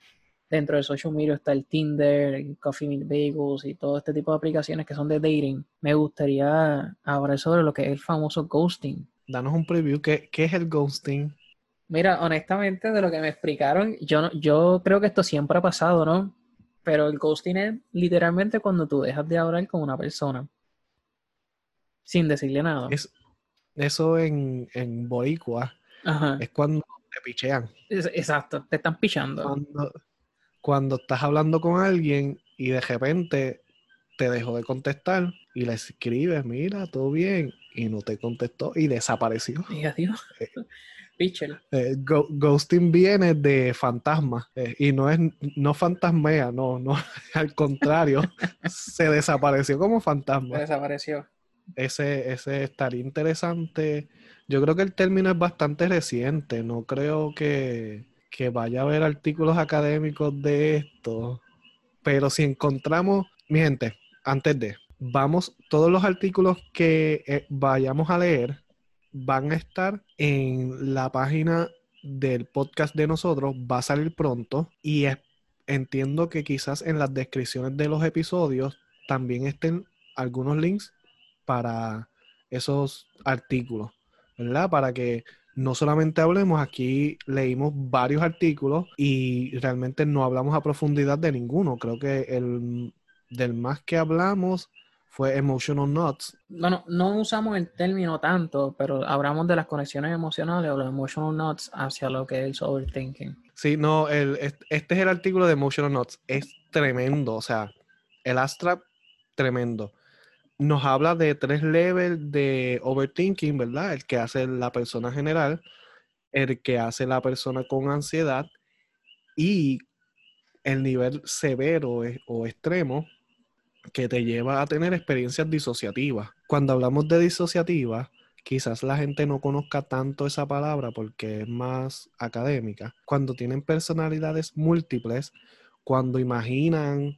dentro de social media está el Tinder, el Coffee Meet Bagels y todo este tipo de aplicaciones que son de dating. Me gustaría hablar sobre lo que es el famoso ghosting. Danos un preview. ¿Qué, qué es el ghosting? Mira, honestamente, de lo que me explicaron, yo, no- yo creo que esto siempre ha pasado, ¿no? Pero el ghosting es literalmente cuando tú dejas de hablar con una persona sin decirle nada. Es, eso en, en Boricua Ajá. es cuando te pichean. Es- exacto, te están pichando. Cuando, cuando estás hablando con alguien y de repente te dejó de contestar y le escribes, mira, todo bien, y no te contestó y desapareció. Y adiós. Eh, go- ghosting viene de fantasma eh, y no es no fantasmea, no, no, al contrario, se desapareció como fantasma. Desapareció. Ese, ese estaría interesante. Yo creo que el término es bastante reciente, no creo que, que vaya a haber artículos académicos de esto, pero si encontramos, mi gente, antes de, vamos, todos los artículos que eh, vayamos a leer van a estar en la página del podcast de nosotros, va a salir pronto y entiendo que quizás en las descripciones de los episodios también estén algunos links para esos artículos, ¿verdad? Para que no solamente hablemos, aquí leímos varios artículos y realmente no hablamos a profundidad de ninguno. Creo que el del más que hablamos fue Emotional Nuts. Bueno, no usamos el término tanto, pero hablamos de las conexiones emocionales o los emotional nuts hacia lo que es el overthinking. Sí, no, el, est- este es el artículo de Emotional Nuts. Es tremendo, o sea, el abstract tremendo. Nos habla de tres levels de overthinking, ¿verdad? El que hace la persona general, el que hace la persona con ansiedad y el nivel severo e- o extremo que te lleva a tener experiencias disociativas. Cuando hablamos de disociativas, quizás la gente no conozca tanto esa palabra porque es más académica. Cuando tienen personalidades múltiples, cuando imaginan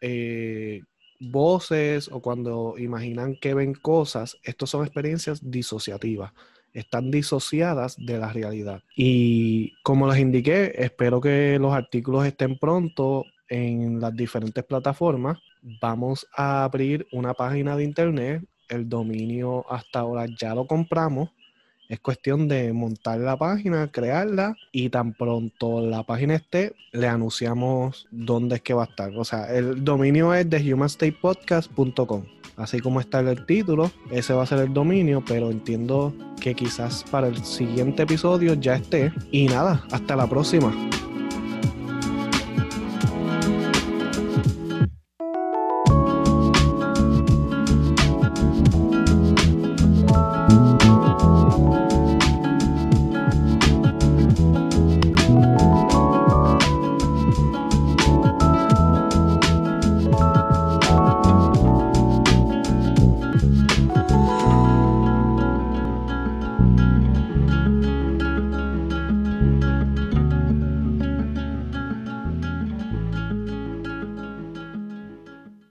eh, voces o cuando imaginan que ven cosas, estos son experiencias disociativas. Están disociadas de la realidad. Y como les indiqué, espero que los artículos estén pronto en las diferentes plataformas. Vamos a abrir una página de internet. El dominio hasta ahora ya lo compramos. Es cuestión de montar la página, crearla y tan pronto la página esté, le anunciamos dónde es que va a estar. O sea, el dominio es de humanstatepodcast.com. Así como está el título, ese va a ser el dominio, pero entiendo que quizás para el siguiente episodio ya esté. Y nada, hasta la próxima.